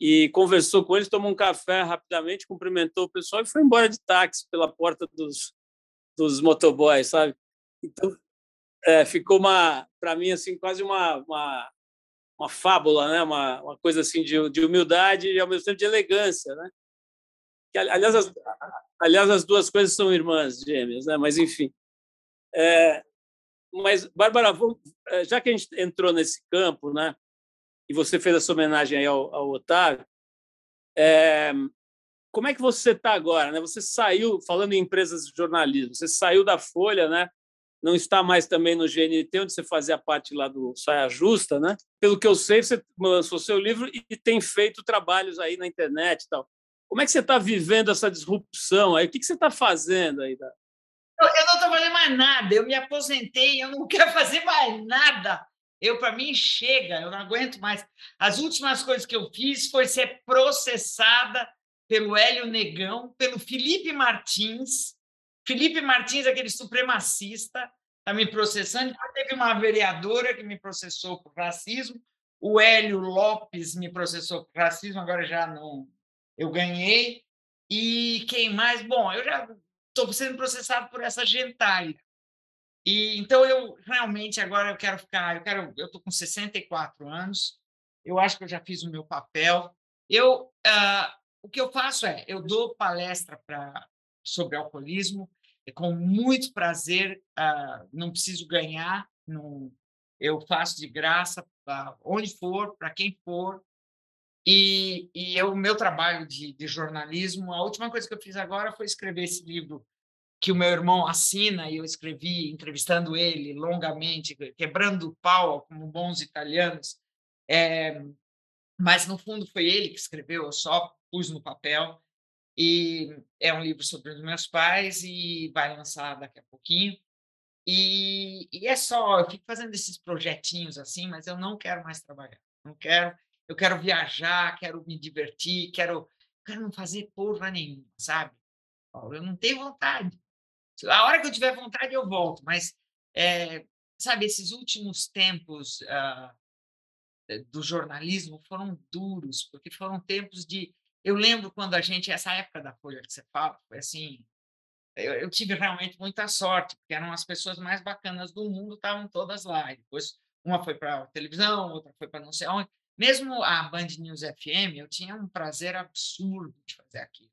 B: e conversou com eles, tomou um café rapidamente, cumprimentou o pessoal e foi embora de táxi pela porta dos, dos motoboys, sabe? Então, é, ficou uma, para mim, assim, quase uma, uma, uma fábula, né? Uma, uma coisa assim de, de humildade e ao mesmo tempo de elegância, né? Que, aliás, as, aliás, as duas coisas são irmãs gêmeas, né? Mas enfim. É, mas, Bárbara, eh, já que a gente entrou nesse campo, né, e você fez essa homenagem aí ao, ao Otávio, é, como é que você está agora? Né? Você saiu, falando em empresas de jornalismo, você saiu da Folha, né? Não está mais também no GNT, onde você fazia parte lá do Saia Justa, né? Pelo que eu sei, você lançou seu livro e tem feito trabalhos aí na internet e tal. Como é que você está vivendo essa disrupção aí? O que, que você está fazendo aí?
C: Eu, eu não estou fazendo mais nada. Eu me aposentei, eu não quero fazer mais nada. Eu, para mim, chega, eu não aguento mais. As últimas coisas que eu fiz foi ser processada pelo Hélio Negão, pelo Felipe Martins. Felipe Martins, aquele supremacista, está me processando. Teve uma vereadora que me processou por racismo. O Hélio Lopes me processou por racismo, agora já não. Eu ganhei. E quem mais? Bom, eu já estou sendo processado por essa gentalha. E então eu realmente agora eu quero ficar, eu quero, eu estou com 64 anos, eu acho que eu já fiz o meu papel. Eu uh, o que eu faço é eu dou palestra para sobre alcoolismo com muito prazer, uh, não preciso ganhar, não, eu faço de graça uh, onde for, para quem for. E, e o meu trabalho de, de jornalismo, a última coisa que eu fiz agora foi escrever esse livro que o meu irmão assina e eu escrevi entrevistando ele longamente, quebrando o pau como bons italianos. É, mas no fundo foi ele que escreveu, eu só pus no papel. E é um livro sobre os meus pais e vai lançar daqui a pouquinho. E, e é só, eu fico fazendo esses projetinhos assim, mas eu não quero mais trabalhar. Não quero, eu quero viajar, quero me divertir, quero, quero não fazer porra nenhuma, sabe? Eu não tenho vontade. A hora que eu tiver vontade, eu volto, mas, é, sabe, esses últimos tempos uh, do jornalismo foram duros, porque foram tempos de. Eu lembro quando a gente, essa época da Folha que você fala, foi assim. Eu, eu tive realmente muita sorte, porque eram as pessoas mais bacanas do mundo, estavam todas lá. E depois, uma foi para televisão, outra foi para não sei onde. Mesmo a Band News FM, eu tinha um prazer absurdo de fazer aquilo.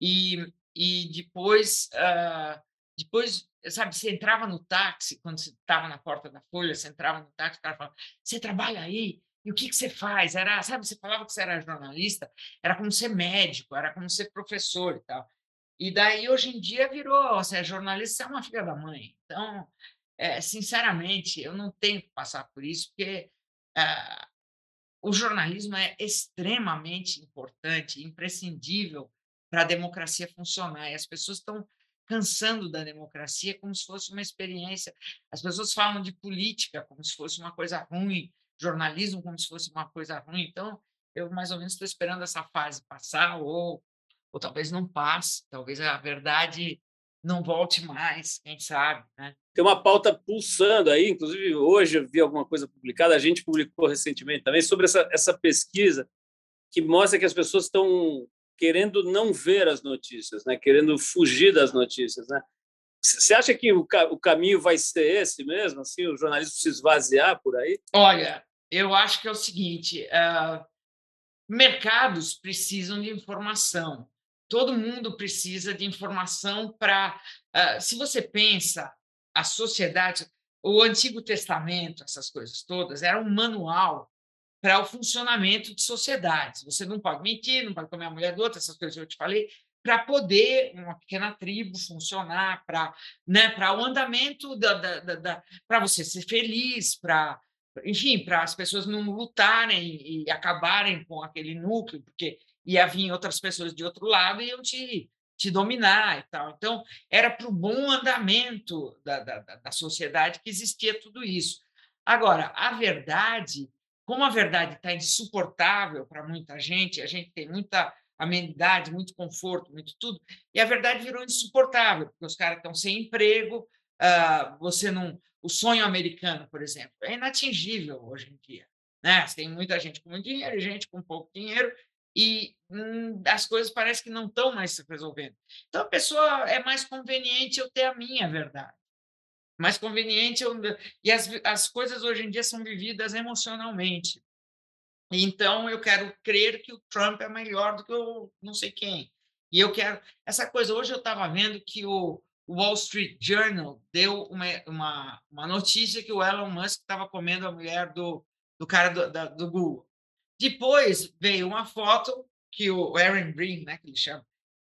C: E e depois, uh, depois, sabe, você entrava no táxi, quando você estava na porta da Folha, você entrava no táxi, o cara falava, você trabalha aí? E o que, que você faz? Era, sabe, você falava que você era jornalista, era como ser médico, era como ser professor e tal. E daí, hoje em dia, virou, você é jornalista, você é uma filha da mãe. Então, é, sinceramente, eu não tenho que passar por isso, porque uh, o jornalismo é extremamente importante, imprescindível para a democracia funcionar. E as pessoas estão cansando da democracia como se fosse uma experiência. As pessoas falam de política como se fosse uma coisa ruim, jornalismo como se fosse uma coisa ruim. Então, eu mais ou menos estou esperando essa fase passar, ou, ou talvez não passe, talvez a verdade não volte mais, quem sabe, né?
B: Tem uma pauta pulsando aí, inclusive hoje eu vi alguma coisa publicada, a gente publicou recentemente também, sobre essa, essa pesquisa que mostra que as pessoas estão querendo não ver as notícias, né? querendo fugir das notícias. Né? Você acha que o, ca o caminho vai ser esse mesmo, assim, o jornalismo se esvaziar por aí?
C: Olha, eu acho que é o seguinte: uh, mercados precisam de informação. Todo mundo precisa de informação para. Uh, se você pensa a sociedade, o Antigo Testamento, essas coisas todas, era um manual para o funcionamento de sociedades. Você não pode mentir, não pode comer a mulher do outro, essas coisas que eu te falei, para poder uma pequena tribo funcionar, para né, o andamento da, da, da, da para você ser feliz, para enfim, para as pessoas não lutarem e acabarem com aquele núcleo, porque ia vir outras pessoas de outro lado e iam te, te dominar e tal. Então, era para o bom andamento da, da, da sociedade que existia tudo isso. Agora, a verdade como a verdade está insuportável para muita gente, a gente tem muita amenidade, muito conforto, muito tudo, e a verdade virou insuportável, porque os caras estão sem emprego, uh, você não. O sonho americano, por exemplo, é inatingível hoje em dia. Né? Você tem muita gente com muito dinheiro gente com pouco dinheiro, e hum, as coisas parecem que não estão mais se resolvendo. Então, a pessoa é mais conveniente eu ter a minha verdade mais conveniente. E as, as coisas hoje em dia são vividas emocionalmente. Então, eu quero crer que o Trump é melhor do que o não sei quem. E eu quero. Essa coisa, hoje eu estava vendo que o Wall Street Journal deu uma, uma, uma notícia que o Elon Musk estava comendo a mulher do, do cara do, da, do Google. Depois veio uma foto que o Aaron Green, né, que ele chama,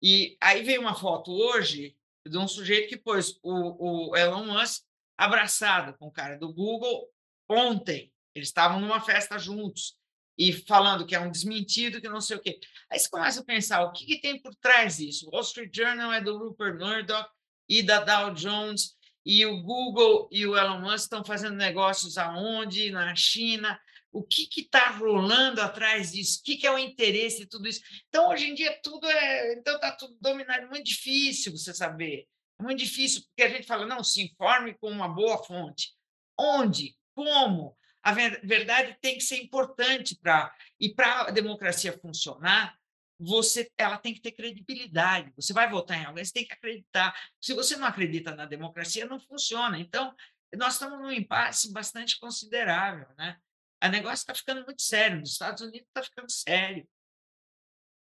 C: e aí veio uma foto hoje de um sujeito que pôs o, o Elon Musk abraçado com o cara do Google ontem. Eles estavam numa festa juntos. e falando que é um desmentido, que não sei o quê. Aí você começa a pensar, o que, que tem por trás disso? O Wall Street Journal é do Rupert Murdoch e da Dow Jones, e o Google e o Elon Musk estão fazendo negócios aonde? Na China. O que está rolando atrás disso? O que, que, é o interesse de tudo isso? Então, hoje em dia, tudo é. Então, está tudo dominado. É muito difícil você saber. É muito difícil, porque a gente fala, não, se informe com uma boa fonte. Onde? Como? A verdade tem que ser importante para. E para a democracia funcionar, você, ela tem que ter credibilidade. Você vai votar em alguém, você tem que acreditar. Se você não acredita na democracia, não funciona. Então, nós estamos num impasse bastante considerável, né? O negócio está ficando muito sério. Nos Estados Unidos está ficando sério,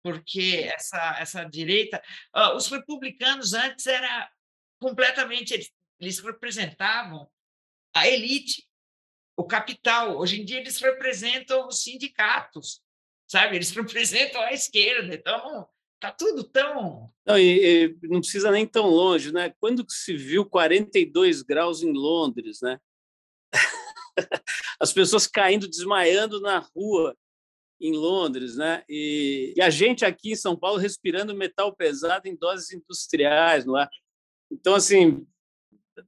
C: porque essa essa direita, uh, os republicanos antes era completamente eles, eles representavam a elite, o capital. Hoje em dia eles representam os sindicatos sabe? Eles representam a esquerda, então tá tudo tão.
B: Não, e, e, não precisa nem tão longe, né? Quando que se viu 42 graus em Londres, né? As pessoas caindo, desmaiando na rua em Londres, né? E, e, a gente aqui em São Paulo respirando metal pesado em doses industriais, não é? Então, assim,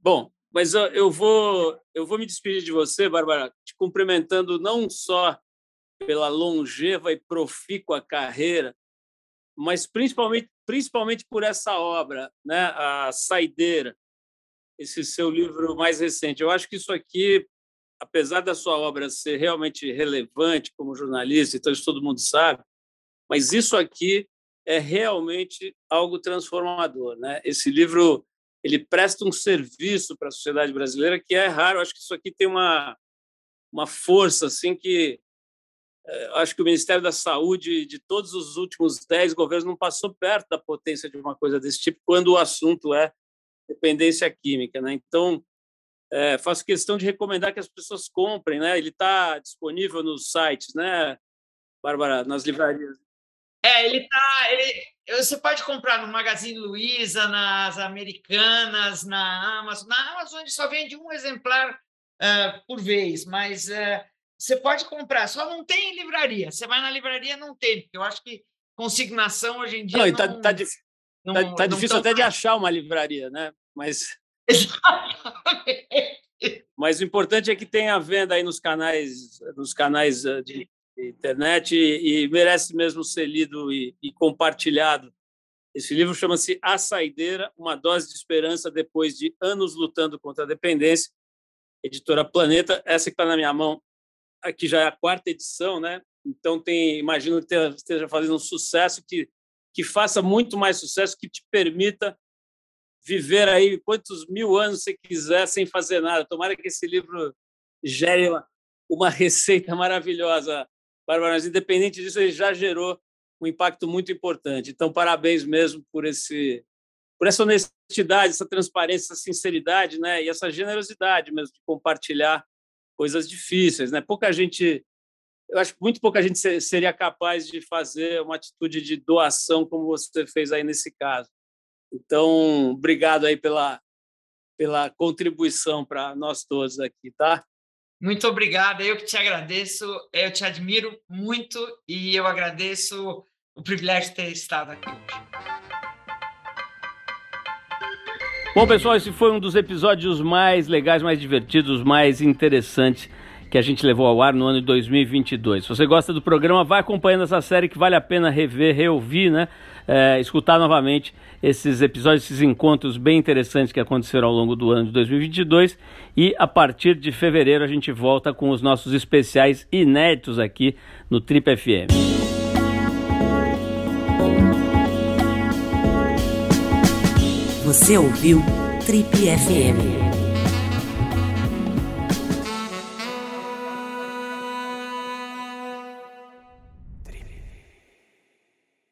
B: bom, mas eu, eu vou eu vou me despedir de você, Bárbara, te cumprimentando não só pela longeva e profícua carreira, mas principalmente, principalmente por essa obra, né? A Saideira, esse seu livro mais recente. Eu acho que isso aqui, apesar da sua obra ser realmente relevante como jornalista, então isso todo mundo sabe, mas isso aqui é realmente algo transformador, né? Esse livro ele presta um serviço para a sociedade brasileira que é raro. Eu acho que isso aqui tem uma uma força assim que acho que o Ministério da Saúde de todos os últimos dez governos não passou perto da potência de uma coisa desse tipo quando o assunto é dependência química, né? Então é, faço questão de recomendar que as pessoas comprem, né? Ele está disponível nos sites, né, Bárbara, nas livrarias.
C: É, ele tá, ele, você pode comprar no Magazine Luiza, nas Americanas, na Amazon. Na Amazon ele só vende um exemplar uh, por vez, mas uh, você pode comprar, só não tem em livraria. Você vai na livraria, não tem, porque eu acho que consignação hoje em dia. Não,
B: tá, não, tá, tá, não, tá, tá difícil até de achar uma livraria, né? Mas. Mas o importante é que tenha venda aí nos canais, nos canais eh, de internet e, e merece mesmo ser lido e, e compartilhado. Esse livro chama-se A Saideira, uma dose de esperança depois de anos lutando contra a dependência. Editora Planeta, essa que está na minha mão aqui já é a quarta edição, né? Então tem, imagino que esteja fazendo um sucesso que que faça muito mais sucesso, que te permita viver aí quantos mil anos você quiser sem fazer nada. Tomara que esse livro gere uma, uma receita maravilhosa, Bárbara. Mas, independente disso, ele já gerou um impacto muito importante. Então, parabéns mesmo por esse por essa honestidade, essa transparência, essa sinceridade, né? E essa generosidade mesmo de compartilhar coisas difíceis, né? Pouca gente, eu acho que muito pouca gente seria capaz de fazer uma atitude de doação como você fez aí nesse caso. Então, obrigado aí pela pela contribuição para nós todos aqui, tá?
C: Muito obrigado, eu que te agradeço, eu te admiro muito e eu agradeço o privilégio de ter estado aqui hoje.
B: Bom, pessoal, esse foi um dos episódios mais legais, mais divertidos, mais interessantes que a gente levou ao ar no ano de 2022. Se você gosta do programa, vai acompanhando essa série que vale a pena rever, reouvir, né? É, escutar novamente esses episódios, esses encontros bem interessantes que aconteceram ao longo do ano de 2022. E a partir de fevereiro a gente volta com os nossos especiais inéditos aqui no Trip FM.
A: Você ouviu Trip FM.